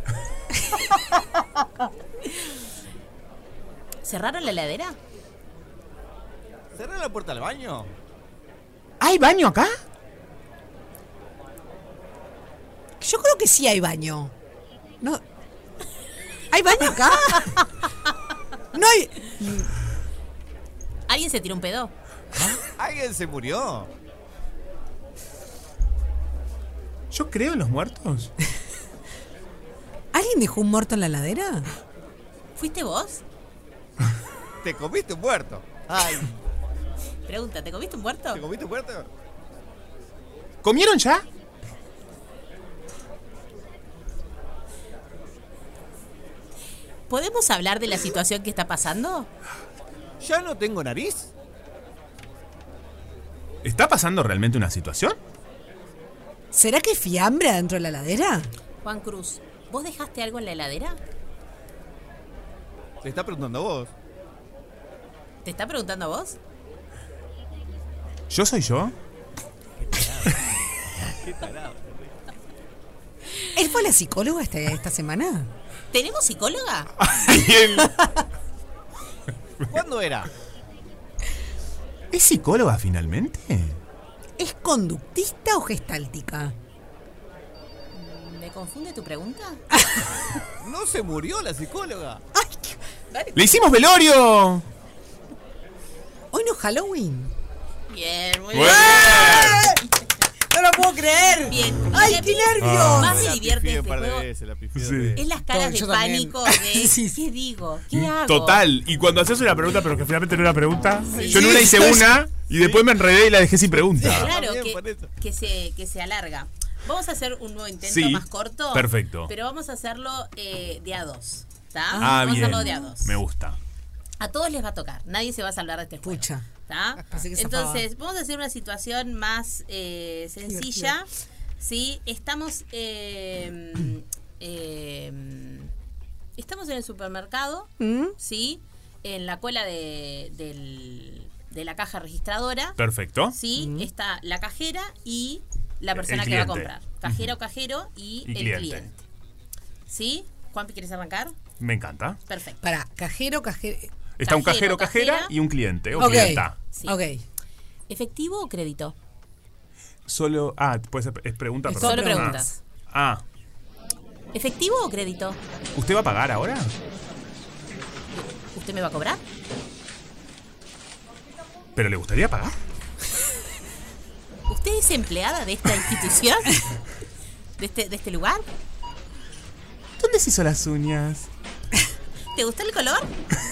¿Cerraron la heladera? ¿Cerrar la puerta al baño? ¿Hay baño acá? Yo creo que sí hay baño. No. ¿Hay baño acá? No hay. ¿Alguien se tiró un pedo? ¿Alguien se murió? Yo creo en los muertos. ¿Alguien dejó un muerto en la ladera? ¿Fuiste vos? ¿Te comiste un muerto? Ay, Pregunta, ¿te comiste un muerto? ¿te comiste un muerto? ¿Comieron ya? ¿Podemos hablar de la situación que está pasando? ¿Ya no tengo nariz? ¿Está pasando realmente una situación? ¿Será que fiambre adentro de la ladera? Juan Cruz, ¿vos dejaste algo en la heladera? Te está preguntando a vos. ¿Te está preguntando a vos? ¿Yo soy yo? ¿Él fue la psicóloga esta, esta semana? ¿Tenemos psicóloga? ¿Cuándo era? ¿Es psicóloga finalmente? ¿Es conductista o gestáltica? ¿Me confunde tu pregunta? ¿No se murió la psicóloga? ¡Le hicimos velorio! Hoy no es Halloween. Bien, muy Muy bien. ¡No lo puedo creer! Bien. ¡Ay, qué nervios! Más me divierte este juego. Es las caras de pánico de. ¿qué digo? ¿Qué hago? Total. Y cuando haces una pregunta, pero que finalmente no era pregunta, yo en una hice una y después me enredé y la dejé sin pregunta. Claro, que, se, que se alarga. Vamos a hacer un nuevo intento Sí, más corto. perfecto. Pero vamos a hacerlo eh, de a dos. ¿Está? Ah, vamos bien. a hacerlo de a dos. Me gusta. A todos les va a tocar. Nadie se va a salvar de este juego. Pucha. Entonces, vamos a hacer una situación más eh, sencilla. ¿sí? Estamos. eh, eh, estamos en el supermercado. ¿Mm? ¿sí? En la cola de, del- de la caja registradora. Perfecto. Sí, está la cajera y la persona que va a comprar. Cajera o cajero y, Y el cliente. cliente. ¿Sí? Juanpi, ¿quieres arrancar? Me encanta. Perfecto. Para, cajero, cajero. Está un cajero, cajera cajera. y un cliente o Ok. clienta. Sí. Ok. ¿Efectivo o crédito? Solo. Ah, puede ser. Es pregunta, Es. Solo Ah. preguntas. Ah, ¿Efectivo o crédito? ¿usted va a pagar ahora? ¿Usted me va a cobrar? ¿Pero le gustaría pagar? ¿Usted es empleada de esta institución? ¿De este, de este lugar? ¿Dónde se hizo las uñas? ¿Te gusta el color?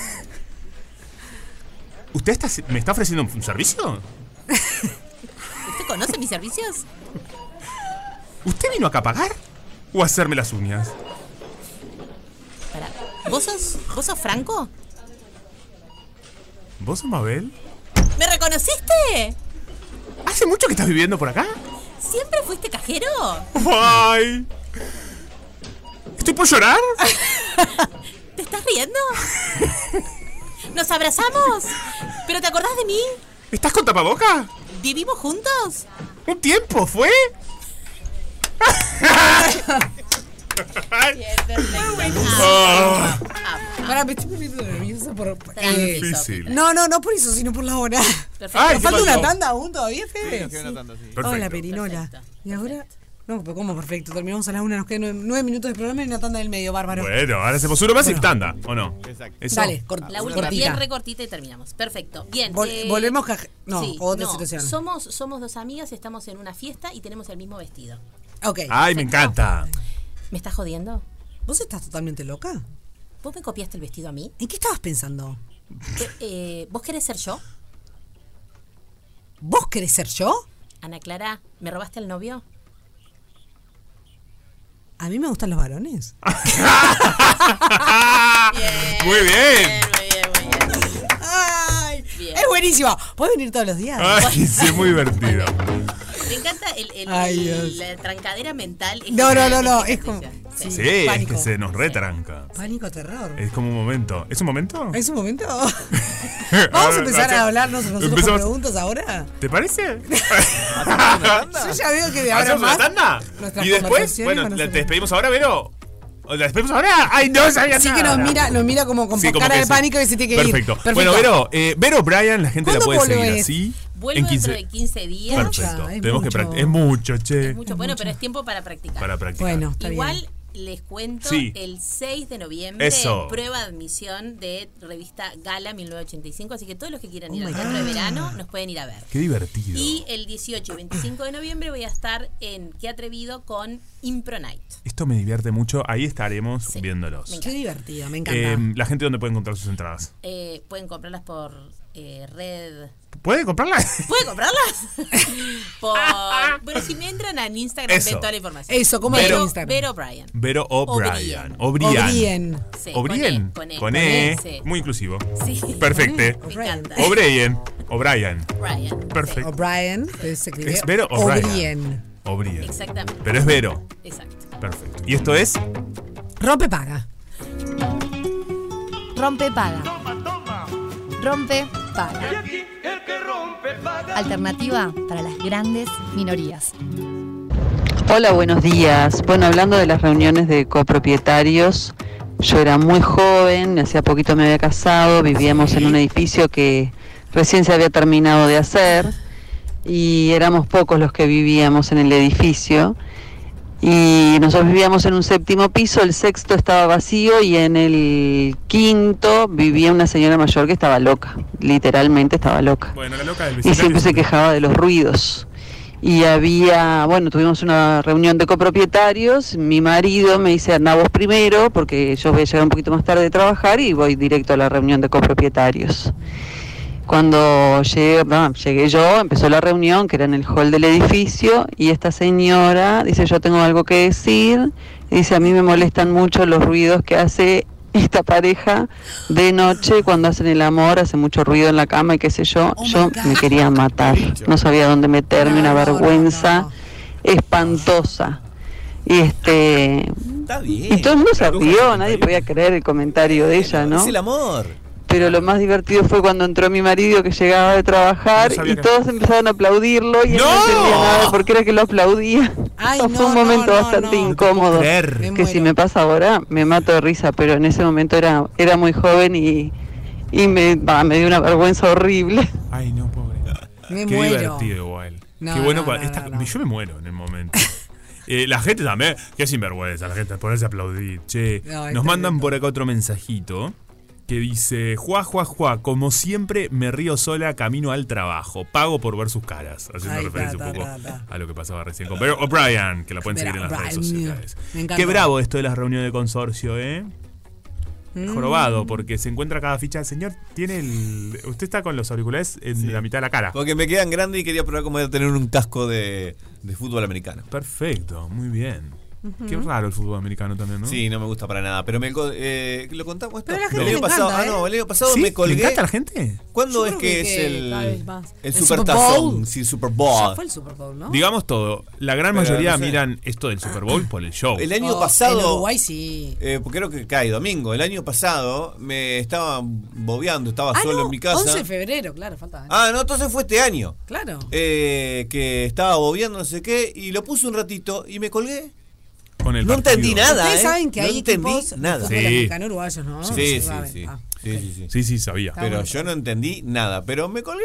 ¿Usted está, me está ofreciendo un servicio? ¿Usted conoce mis servicios? ¿Usted vino acá a pagar? ¿O a hacerme las uñas? Para. ¿Vos sos, ¿Vos sos Franco? ¿Vos sos Mabel? ¿Me reconociste? ¿Hace mucho que estás viviendo por acá? ¿Siempre fuiste cajero? ¡Ay! ¿Estoy por llorar? ¿Te estás riendo? ¿Nos abrazamos? ¿Pero te acordás de mí? ¿Estás con tapaboca? ¿Vivimos juntos? ¿Un tiempo fue? Ah. Para, me estoy poniendo nerviosa por. Eh, Difícil. no, no, no por eso, sino por la hora. Perfecto. Ay, ¿Nos ¿qué falta una pasó? tanda aún todavía, Fede? Queda una tanda, sí. Perfecto. Hola, Perinola. Perfecto, ¿Y ahora? No, pero ¿cómo perfecto? Terminamos a la una, nos quedan nueve, nueve minutos de programa y una tanda del medio, bárbaro. Bueno, ahora hacemos uno más y tanda, ¿o no? Exacto. ¿Eso? Dale, cort- La última, cortita. bien recortita y terminamos. Perfecto. Bien. Vol- eh, volvemos caje- No, sí, otra no, situación. Somos, somos dos amigas, estamos en una fiesta y tenemos el mismo vestido. Ok. Ay, me encanta. ¿Me estás jodiendo? ¿Vos estás totalmente loca? ¿Vos me copiaste el vestido a mí? ¿En qué estabas pensando? Eh, eh, ¿Vos querés ser yo? ¿Vos querés ser yo? Ana Clara, ¿me robaste el novio? A mí me gustan los varones. Muy bien. Muy bien, muy bien. ¡Ay! Bien. Es buenísimo. ¿Puedes venir todos los días? Ay, sí, es muy divertido. Me encanta el, el- Ay, el- Dios. la trancadera mental. es No, no, no, no, es como- sí. Sí, es que se nos retranca. Pánico, terror. Es como un momento. ¿Es un momento? ¿Es un momento? ¿Vamos a empezar a hablarnos nosotros con Empezamos- preguntas ahora? ¿Te parece? Yo ya veo que de ahora ¿Hacemos una más... tanda? Y después, bueno, van a ¿la- ser- ¿te despedimos ahora, Vero? ¿O ¿La despedimos ahora? ¡Ay, no sabía Así nada! que nos mira, nos mira como con Sí, cara de sí. pánico y se tiene que Perfecto. ir. Bueno, Vero, eh, Vero Brian, la gente la ¿Cuándo puede seguir así. Vuelvo en dentro 15 de 15 días. Perfecto. es Tenemos que mucho. practicar. Es mucho, che. Es mucho, bueno, pero es tiempo para practicar. Para practicar. Bueno, está Igual bien. les cuento Sí. el 6 de noviembre, Eso. prueba de admisión de revista Gala 1985, así que todos los que quieran ir Oh al my teatro de verano nos pueden ir a ver. Qué divertido. Y el 18 y 25 de noviembre voy a estar en Qué Atrevido con Impro Night. Esto me divierte mucho. Ahí estaremos Sí. viéndolos. Qué divertido, me encanta. Eh, la gente dónde puede encontrar sus entradas. Eh, pueden comprarlas por eh, red. ¿Puede comprarlas? ¿Pueden comprarlas? por... Bueno, si me entran en Instagram, Eso. ven toda la información. Eso, ¿cómo es Vero, Instagram? Vero Bryan. Vero O'Brien. O'Brien. O'Brien. O'Brien. Sí, O'Brien. con E, Con con E. E, sí. Muy inclusivo. Sí. Perfecto. Me encanta. O'Brien. O'Brien. Bryan. Perfecto. O'Brien, que se escribe Es Vero O'Brien. O'Brien. O'Brien. Exactamente. Pero es Vero. Exacto. Perfecto. ¿Y esto es? Rompe paga. Rompe paga. Rompe paga. Alternativa para las grandes minorías. Hola, buenos días. Bueno, hablando de las reuniones de copropietarios, yo era muy joven, hacía poquito me había casado, vivíamos en un edificio que recién se había terminado de hacer y éramos pocos los que vivíamos en el edificio. Y nosotros vivíamos en un séptimo piso, el sexto estaba vacío y en el quinto vivía una señora mayor que estaba loca, literalmente estaba loca Bueno, la loca del y siempre se quejaba de los ruidos. Y había, bueno, tuvimos una reunión de copropietarios, mi marido me dice, anda vos primero, porque yo voy a llegar un poquito más tarde de trabajar y voy directo a la reunión de copropietarios. Cuando llegué, ah, llegué yo, empezó la reunión, que era en el hall del edificio, y esta señora dice, yo tengo algo que decir, y dice, a mí me molestan mucho los ruidos que hace esta pareja de noche cuando hacen el amor, hace mucho ruido en la cama y qué sé yo, Oh yo me quería matar, no sabía dónde meterme, una No, no, no, vergüenza no. espantosa. Y este Está bien. y todo el mundo se rió, 71. nadie podía creer el comentario de ella, ¿no? Es el amor. Pero lo más divertido fue cuando entró mi marido que llegaba de trabajar No y que- todos empezaron a aplaudirlo y él no ¡No! entendía nada porque era que lo aplaudía. Ay, fue no, un no, momento no, bastante no. incómodo. Que si me pasa ahora me mato de risa, pero en ese momento era, era muy joven y, y me, bah, me dio una vergüenza horrible. Ay, no, pobre. Me Qué muero. divertido igual. No, Qué bueno. no, no, esta- no, no. Yo me muero en el momento. Eh, la gente también, qué sinvergüenza, la gente ponerse a aplaudir. Che, No, nos mandan por acá otro mensajito que dice: Juá, juá, juá, como siempre me río sola camino al trabajo. Pago por ver sus caras. Haciendo Ay, referencia ta, un poco ta, a lo que pasaba recién con Bear O'Brien, que la pueden seguir en las redes sociales. Me. Qué bravo esto de las reuniones de consorcio, ¿eh? Mm. Jorobado, porque se encuentra cada ficha. Señor, tiene el. Usted está con los auriculares en la mitad de la cara. Porque me quedan grandes y quería probar cómo era tener un casco de, de fútbol americano. Perfecto, muy bien. Qué raro el fútbol americano también, ¿no? Sí, no me gusta para nada. Pero me eh, lo contamos esto. Pero a la el gente año le pasado, encanta, ah, no, el año pasado ¿Sí? me colgué. ¿Le encanta a la gente? ¿Cuándo Yo es que, que es el, el ¿El Super Super Tazón? Bowl? Sí, Super Ya Bowl. fue el Super Bowl, ¿no? Digamos todo, la gran Pero mayoría no sé. miran esto del Super Bowl por el show. El año Oh, En pasado, Uruguay sí. eh, porque creo que cae domingo, el año pasado me estaba bobeando, estaba Ah, solo no, en mi casa. 11 de febrero, claro, falta. Ah, no, entonces fue este año. Claro. Eh, que estaba bobeando no sé qué y lo puse un ratito y me colgué. Con el No partido. entendí nada. Ustedes ¿eh? saben que no hay entendí equipos nada. Sí. uruguayos, ¿no? Sí, sí, sí. Ah. Sí, sí, sí. Sí, sí, sabía. Está Pero bueno. yo no entendí nada, pero me colgué.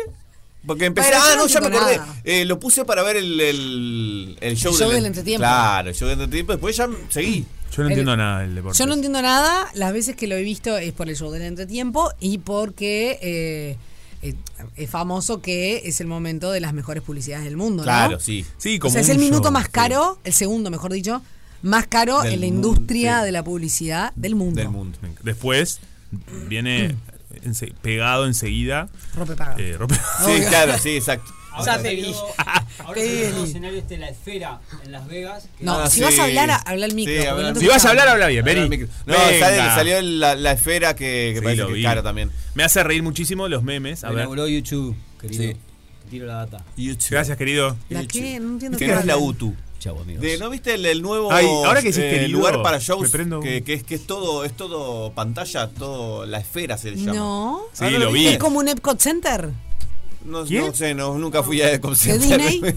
Porque empecé, Pero ah, no no, ya me acordé. Eh, lo puse para ver el, el, el show, El show del entretiempo. Claro, el show del entretiempo. Después ya seguí. Yo no El- entiendo nada del deporte. Yo no entiendo nada. Las veces que lo he visto es por el show del entretiempo y porque eh, eh, es famoso que es el momento de las mejores publicidades del mundo, ¿no? Claro, sí. Sí, O como sea, es el minuto show, más sí. caro, el segundo, mejor dicho, más caro Del en la mundo, industria sí. de la publicidad del mundo. Del mundo. Después viene ense- pegado enseguida. Rompe paga. eh, rompe- Sí, Obvio. claro, sí, exacto. Ahora Ya te salió- vi. Ahora Te salió el escenario este de la esfera en Las Vegas. que- No, Ah, si sí. vas a hablar, a- habla al micro. Sí, habla no Si vas a hablar, habla bien, vení. el micro. No, sale- salió la, la esfera que, que Sí, parece lo que es cara también. Me hace reír muchísimo los memes. A Lo ver. YouTube, querido. Sí. Te tiro la data. Gracias, querido. ¿La qué? No entiendo Que qué no es la. UTU. Chau, amigos. De, ¿No viste el, el nuevo Ay, ahora que eh, querido, lugar para shows? prendo un- Que, que es, que es todo, es todo pantalla, todo la esfera se le llama. No. Sí, Ah, ¿no lo vi. ¿Es como un Epcot Center? No, no sé, no, nunca fui a ¿De Ecocenter. Disney?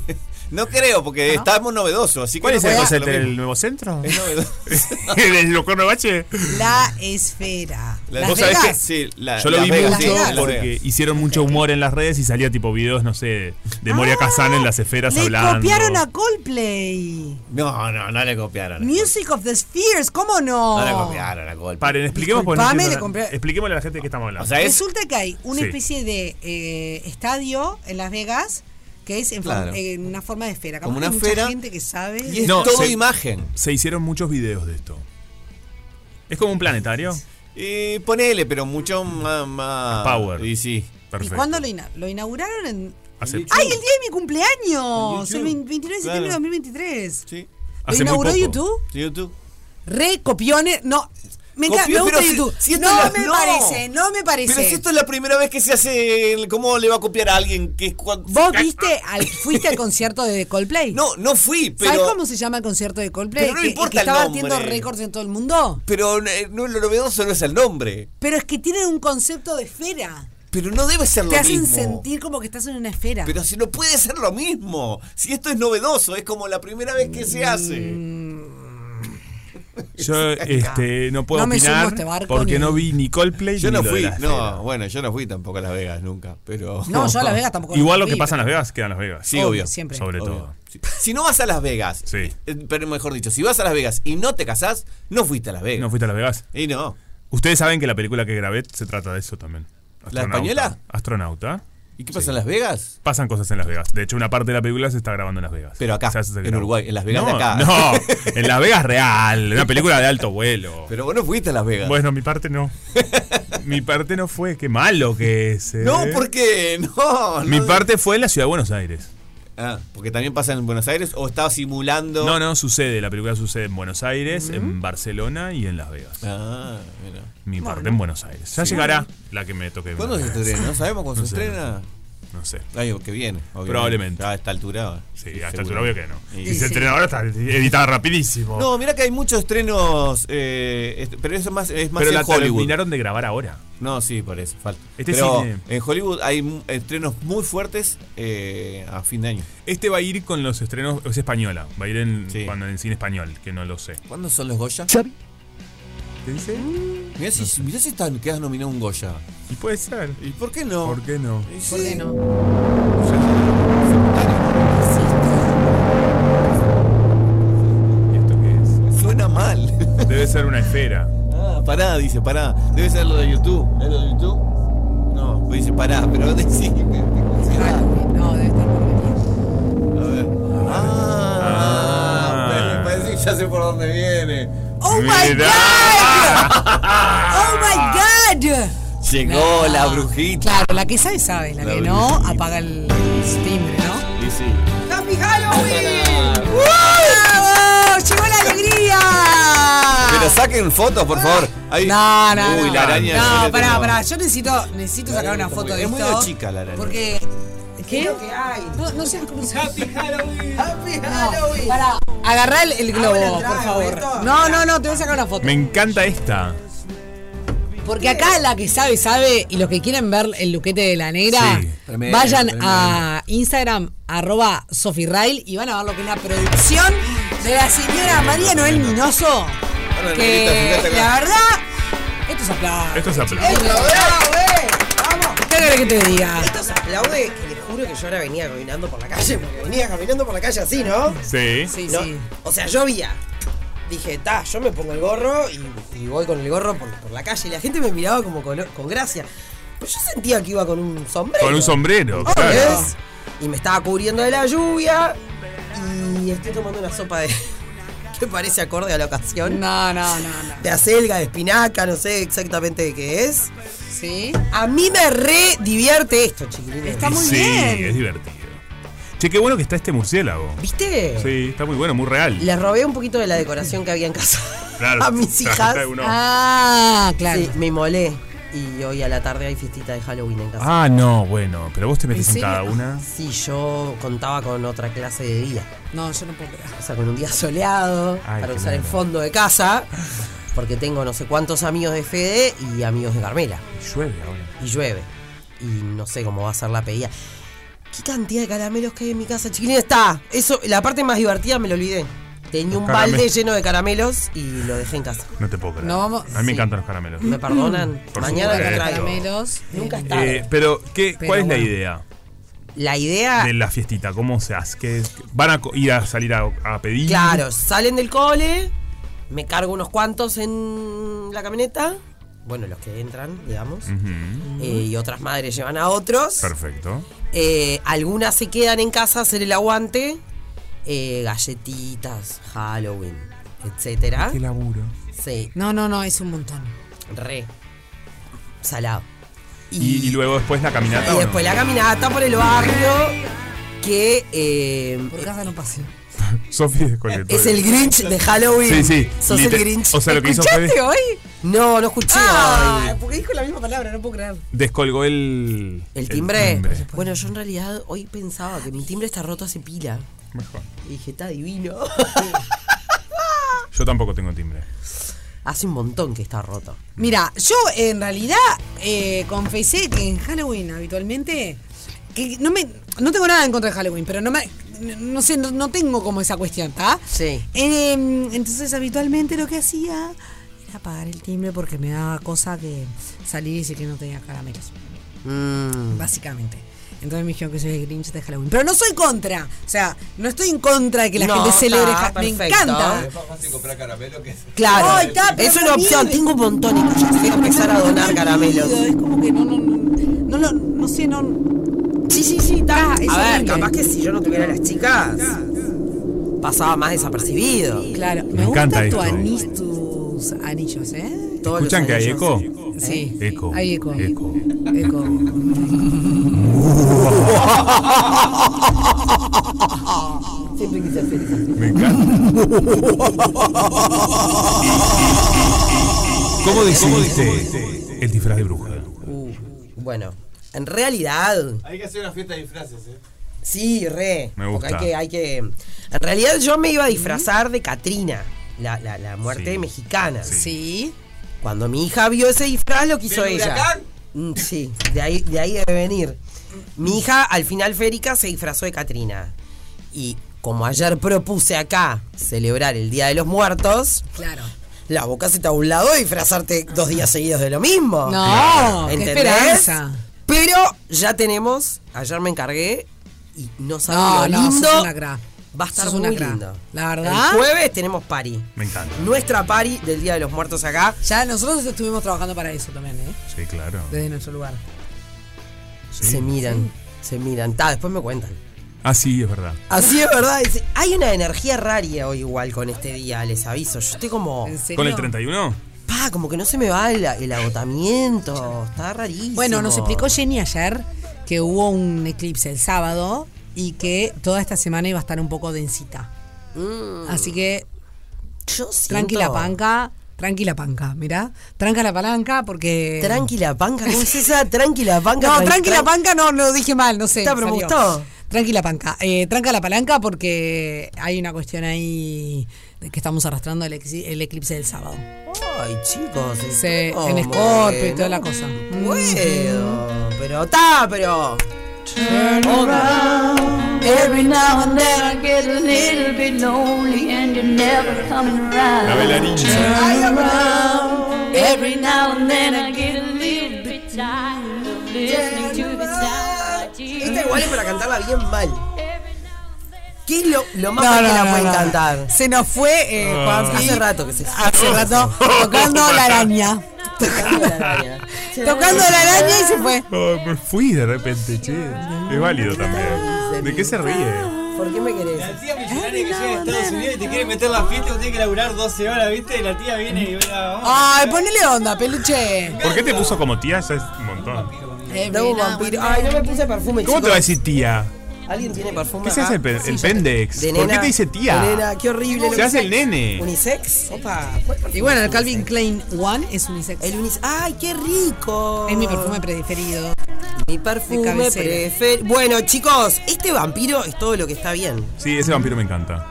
no creo, porque estamos novedosos, así que ¿Cuál no es el lo ¿El nuevo centro? Es novedoso. ¿El Locorno Bache? La esfera. La- Las ¿Vos sabés Vegas. Sí, la- Yo lo vi Vegas, mucho sí, porque hicieron mucho humor en las redes y salía tipo videos, no sé, de Moria Ah, Kazan en las esferas Le hablando. copiaron a Coldplay. No, no, no le copiaron. Music of the Spheres, ¿cómo no? No le copiaron a golpe. Paren, expliquemos, no compré- expliquémosle a la gente de qué estamos hablando. O sea, es, Resulta que hay una Sí. especie de eh, estadio en Las Vegas que es en, Claro. en una forma de esfera. Como una mucha esfera. gente que sabe. y es No, todo se- imagen. Se hicieron muchos videos de esto. Es como un planetario. Y ponele, pero mucho más, más Power. Y sí. ¿Y Perfecto. cuándo lo, ina- lo inauguraron? En... Hace, ¡Ay, el día de mi cumpleaños! El YouTube. 29 de septiembre Claro. de 2023. Sí. ¿Lo hace inauguró. YouTube? Sí, YouTube. Re copiones. No. Me, encanta, Copió, me gusta si- YouTube. si no la- me no. parece, no me parece. Pero si esto es la primera vez que se hace, ¿cómo le va a copiar a alguien que. ¿Vos viste, al, fuiste al concierto de Coldplay? No, no fui, pero... ¿Sabes cómo se llama el concierto de Coldplay? Pero no que, importa que el estaba nombre. batiendo récords en todo el mundo. Pero eh, no, lo novedoso no es el nombre. Pero es que tienen un concepto de esfera. Pero no debe ser lo Te hacen mismo. sentir como que estás en una esfera. Pero si no puede ser lo mismo. Si esto es novedoso, es como la primera vez que se hace. Yo este, no puedo No opinar este barco porque ni- no vi ni Coldplay Yo ni no lo de fui, no, bueno, yo no fui tampoco a Las Vegas nunca, pero... No, yo a Las Vegas tampoco. Igual lo fui, que pasa en Las Vegas queda en Las Vegas. Sí, obvio. Siempre. Sobre Obvio. todo. Sí. Si no vas a Las Vegas, Sí. eh, pero mejor dicho, si vas a Las Vegas y no te casás, no fuiste a Las Vegas. ¿No fuiste a Las Vegas? Y no. Ustedes saben que la película que grabé se trata de eso también. ¿La española? Astronauta. ¿Y qué pasa en Las Vegas? Pasan cosas en Las Vegas. De hecho, una parte de la película se está grabando en Las Vegas. Pero acá, en. Uruguay, en Las Vegas no, de acá. No, en Las Vegas real. Una película de alto vuelo. Pero vos no fuiste a Las Vegas. Bueno, mi parte no. mi parte no fue. Qué malo que es. ¿eh? no, ¿por qué? No, Mi no. parte fue en la ciudad de Buenos Aires. Ah, porque también pasa en Buenos Aires o estaba simulando. No, no, sucede. La película sucede en Buenos Aires, en Barcelona y en Las Vegas. Ah, mira. Mi parte en Buenos Aires. Ya llegará la que me toque. ¿Cuándo se estrena? ¿No sabemos cuándo No se sé, estrena? No sé. Algo que viene. obviamente. Probablemente. A esta altura. Sí, a esta altura obvio que no. Y- Si se estrena ahora está editada rapidísimo. No, mira que hay muchos estrenos, eh, est- pero eso es más, es más Pero en la Hollywood. terminaron de grabar ahora. No, sí, por eso, falta. Este pero cine- en Hollywood hay estrenos muy fuertes eh, a fin de año. Este va a ir con los estrenos, es española, va a ir en, cuando en cine español, que no lo sé. ¿Cuándo son los Goya? ¿Qué dice? Mirá si, mirá si están, quedas nominado un Goya. Y puede ser. ¿Y por qué no? ¿Por qué no? Y ¿Por sí. qué no? ¿Y esto qué es? Suena mal. Debe ser una esfera. Ah, pará, dice, pará. Debe ser lo de YouTube. ¿Es lo de YouTube? No, pues dice, pará, pero decime. No, debe estar por venir. A ver. Ah, me parece que ya sé por dónde viene. ¡Oh my god! ¡Oh my god! Llegó No. la brujita. Claro, la que sabe, sabe. La, La que no, apaga el timbre, ¿no? Y sí. ¡Happy Halloween! ¡Bravo! ¡Llegó la alegría! Pero saquen fotos, por favor. Ahí- No, no, Uy, no. la araña. No, le pará, pará. Yo necesito, necesito sacar una foto de Es muy esto. chica la araña. Porque. ¿Qué? No, no seas cruzado. Happy Halloween. Happy No, pará. Agarrá el, el globo, por favor. No, no, no, te voy a sacar una foto. Me encanta esta. Porque acá la que sabe, sabe, y los que quieren ver el luquete de la negra, Sí. Tremendo, vayan tremendo. a Instagram, arroba Sofirail, y van a ver lo que es la producción de la señora María Noel Minoso. Que negrita, la verdad, esto es aplauso. Esto es aplauso. Esto es aplauso. ¿Qué querés que te diga? Esto se aplaude juro que yo ahora venía caminando por la calle, porque venía caminando por la calle así, ¿no? Sí. Sí, No, sí. O sea, llovía. Dije, ta, yo me pongo el gorro y, y voy con el gorro por, por la calle. Y la gente me miraba como con, con gracia. Pero yo sentía que iba con un sombrero. Con un sombrero, ¿Ves? claro. Y me estaba cubriendo de la lluvia. Y estoy tomando una sopa de. que parece acorde a la ocasión. No, no, no, no. De acelga, de espinaca, no sé exactamente de qué es. Sí. A mí me re divierte esto, chiquilines. Está muy sí, bien. es divertido. Che, qué bueno que está este murciélago. ¿Viste? Sí, está muy bueno, muy real. Le robé un poquito de la decoración que había en casa Claro, a mis hijas. Ah, claro. Sí, me molé. Y hoy a la tarde hay fiestita de Halloween en casa. Ah, no, bueno, pero vos te metes ¿En en cada una. Sí, yo contaba con otra clase de día. No, yo no puedo creer. O sea, con un día soleado Ay, para usar el fondo de casa. Porque tengo no sé cuántos amigos de Fede y amigos de Carmela. Llueve ahora. Y llueve. Y no sé cómo va a ser la pedida. ¿Qué cantidad de caramelos que hay en mi casa, chiquilín? Está. Eso, la parte más divertida me lo olvidé. Tenía un balde lleno de caramelos y lo dejé en casa. No te puedo creer. No vamos- A mí me sí. encantan los caramelos. ¿Me perdonan? Por Mañana supuesto. los traigo. Caramelos. Nunca. Eh, pero, ¿qué, Pero ¿cuál es la bueno. idea La idea. de la fiestita? ¿Cómo se hace? ¿Qué- ¿Van a co- ir a salir a, a pedir? Claro, salen del cole, me cargo unos cuantos en la camioneta. Bueno, los que entran, digamos. Ujú. Eh, y otras madres llevan a otros. Perfecto. Eh, algunas se quedan en casa a hacer el aguante. Eh, galletitas, Halloween, etcétera. Qué laburo. Sí, No, no, no, es un montón. re. Salado. Y, y luego después la caminata. Y ¿o después no? la caminata por el barrio. Que eh, Por casa no pase. Sofi desconectó. es el Grinch de Halloween. Sí, sí. Sos Liter- el Grinch. O sea, lo que hizo ¿Escuchaste fue hoy? No, no escuché Ah, porque dijo la misma palabra, no puedo creer. descolgó el. ¿El timbre? Bueno, yo en realidad hoy pensaba que mi timbre está roto hace pila. Mejor. Y dije, está divino. Yo tampoco tengo timbre. hace un montón que está roto. Mira, yo en realidad eh, confesé que en Halloween habitualmente. Que no me. No tengo nada en contra de Halloween, pero no me. No sé, no, no tengo como esa cuestión, ¿está? Sí. Eh, entonces habitualmente lo que hacía era apagar el timbre porque me daba cosa que salir y decir que no tenía caramelos. Mm. Básicamente. Entonces me dijeron que soy el Grinch de Halloween. Pero no soy contra. O sea, no estoy en contra de que la No, gente celebre. Me encanta. Es más fácil comprar caramelo que Claro. Ay, es una opción. Tengo un montón y ya voy a empezar a donar caramelos. Es como que no, no, no, no, lo- no sé, no. Sí, sí, sí, está. Es A ver, horrible. capaz que si yo no tuviera las chicas, pasaba más desapercibido. Claro, me, Me encanta gusta tu esto. anís, tus anillos, ¿eh? Todos ¿Escuchan que hay anillos. eco? Sí. Eco. Hay eco. Eco. Eco. Siempre quise hacer eso. Me encanta. ¿Cómo decidiste el disfraz de bruja? Uh, bueno, en realidad, Hay que hacer una fiesta de disfraces, ¿eh? sí, re. Me porque gusta. hay que, hay que. En realidad yo me iba a disfrazar de Katrina, la, la, la muerte Sí. mexicana. Sí. Cuando mi hija vio ese disfraz, lo quiso ¿Del ella. huracán? Mm, Sí, de ahí, de ahí debe venir. Mi hija, al final férica, se disfrazó de Katrina. Y como ayer propuse acá celebrar el Día de los Muertos, Claro. la boca se te a un lado de disfrazarte dos días seguidos de lo mismo. No, qué ¿Entendés? esperanza. Pero ya tenemos, ayer me encargué y no sabes No, no, lindo. una cra. Va a estar una lindo. La verdad. El jueves tenemos party. Me encanta. Nuestra party del Día de los Muertos acá. Ya nosotros estuvimos trabajando para eso también, ¿eh? Sí, claro. Desde nuestro lugar. Sí. Se miran, se miran. Ta, después me cuentan. Ah, sí, es verdad. Así es verdad. hay una energía raria hoy igual con este día, les aviso. Yo estoy como. ¿En serio? ¿Con el 31? Pa, como que no se me va el, el agotamiento. Está rarísimo. Bueno, nos explicó Jenny ayer que hubo un eclipse el sábado y que toda esta semana iba a estar un poco densita. Mm, Así que yo siento- tranquila panca, tranquila panca, mirá, tranca la palanca porque... Tranquila panca, ¿cómo es esa? Tranquila panca. No, tran- tranquila tran- panca no, lo dije mal, no sé. Está, pero me salió. gustó. Tranquila panca. Eh, tranca la palanca porque hay una cuestión ahí que estamos arrastrando el, el eclipse del sábado. Ay, chicos. Sí, ¿cómo en Scorpio y toda la cosa. Puedo, pero está, pero. Every now and then I get a little bit lonely and you're never coming around. La bailarina. Turn around. Every now and then I get a little bit tired of listening to the sound. Esta igual es para cantarla bien mal. ¿Qué es lo, lo más No, mal que no, la no, pueden no. cantar? Se nos fue eh, Ah. Juanpi, Hace rato que se hace rato tocando la araña. Tocando la araña. Tocando la araña y se fue. Oh, me fui de repente, che. Es válido también. ¿De qué se ríe? ¿Por qué me querés? La tía millonaria que llega a Estados Unidos y te quiere meter la fiesta y vos tenés que laburar 12 horas, ¿viste? Y la tía viene y va. Ay, ponele onda, peluche. ¿Por qué te puso como tía? Ya es un montón. No, vampiro. Ay, no me puse perfume, ¿Cómo te chicos. va a decir tía? ¿Alguien tiene perfume? ¿Qué se hace el, pe- Sí, el pendex? De ¿Por qué te dice tía? de nena, qué horrible. lo Se hace el nene. ¿Unisex? Opa. ¿cuál perfume Y bueno, el Calvin unisex? Klein One es unisex. El unisex. ¡Ay, qué rico! Es mi perfume preferido. Mi perfume preferido. Bueno, chicos, este vampiro es todo lo que está bien. Sí, ese vampiro me encanta.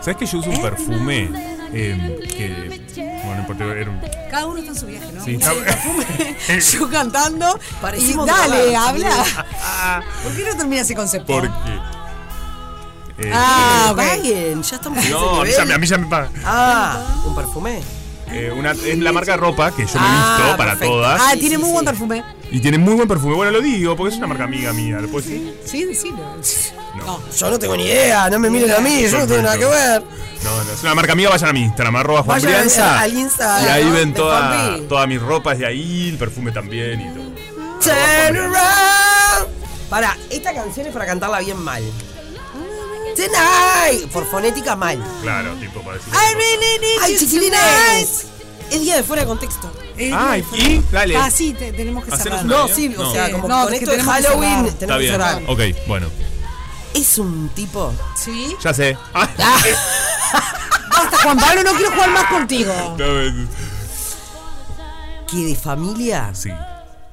¿Sabes que yo uso un perfume eh, que. Bueno, no importa, era un. Cada uno está en su viaje, ¿no? Sí, yo cantando. Y dale, habla. ¿Por qué no termina ese concepto? Porque. eh, Ah. Paguen, ya estamos no, a mí, ya, a mí ya me paga. Ah, un perfume. Eh, una, es la marca de ropa que yo me he Ah, visto para perfecto. todas. Ah, Sí, tiene sí, muy sí. buen perfume. Y tiene muy buen perfume. Bueno, lo digo porque es una marca amiga mía. ¿Lo puedo decir? Sí, decilo. No. Yo no tengo ni idea, no me miren a mí, yo no tengo nada que ver. No, no, es una marca amiga. Vayan a mi Instagram, arroba Juan Vayan Brianza. al Insta, Y ahí ¿no? ven de toda, Juanpi. toda mi ropa es de ahí, el perfume también y todo. Turn around. Para, esta canción es para cantarla bien mal. Tonight. Por fonética mal. Claro, tipo para decir. I really need Ay, chiquilines. Es día de fuera de contexto. Ay, y dale. Ah, sí, te- tenemos que Hacenos cerrar. una No, idea. sí, o No. sea, como no, con es que esto de tenemos que Halloween cerrar. Está tenemos que bien. cerrar. Ok, bueno. Es un tipo. Sí. Ya sé. Ah, Basta, Juan Pablo, no quiero jugar más contigo. no, eh, que de familia sí.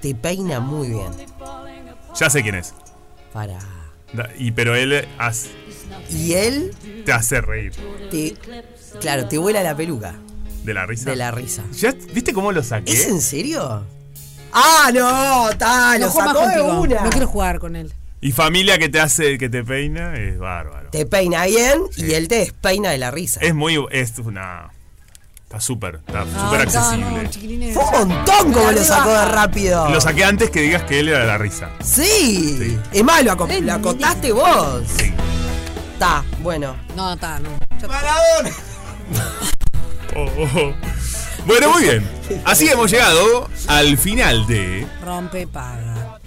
te peina muy bien. Ya sé quién es. Para. Da- Y pero él hace- Y él te hace reír. te. Claro, te vuela la peluca De la risa. de la risa. ¿Ya, ¿Viste cómo lo saqué? ¿Es en serio? Ah, no, está, No lo sacó de una. No quiero jugar con él. Y familia que te hace, que te peina, es bárbaro. Te peina bien y él te despeina de la risa. Es muy. Es una. Está súper. Está No, súper accesible. no. Fue un montón como lo sacó de rápido. Lo saqué antes que digas que él era de la risa. Sí. Sí. Es más, lo, lo acotaste vos. Sí. Está, bueno. No, está, no. Oh, oh, oh. Bueno, muy bien. Así hemos llegado al final de. Rompe, paga.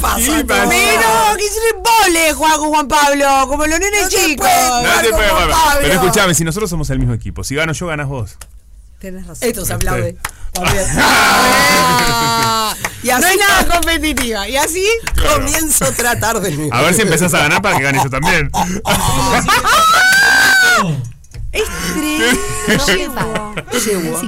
Pasa, Sí, pasa. Pero, que se le vole, Juan Pablo, como los nenes No te chicos. No te Juan Pablo. Pero escúchame, si nosotros somos el mismo equipo, si gano yo, ganas vos. Tenés razón. Esto se aplaude. También. Y así no hay nada competitiva. ¿Y así? comienzo a tratar de. A ver si empezás a ganar para que gane yo también. Es tremendo. Paga. Llevo.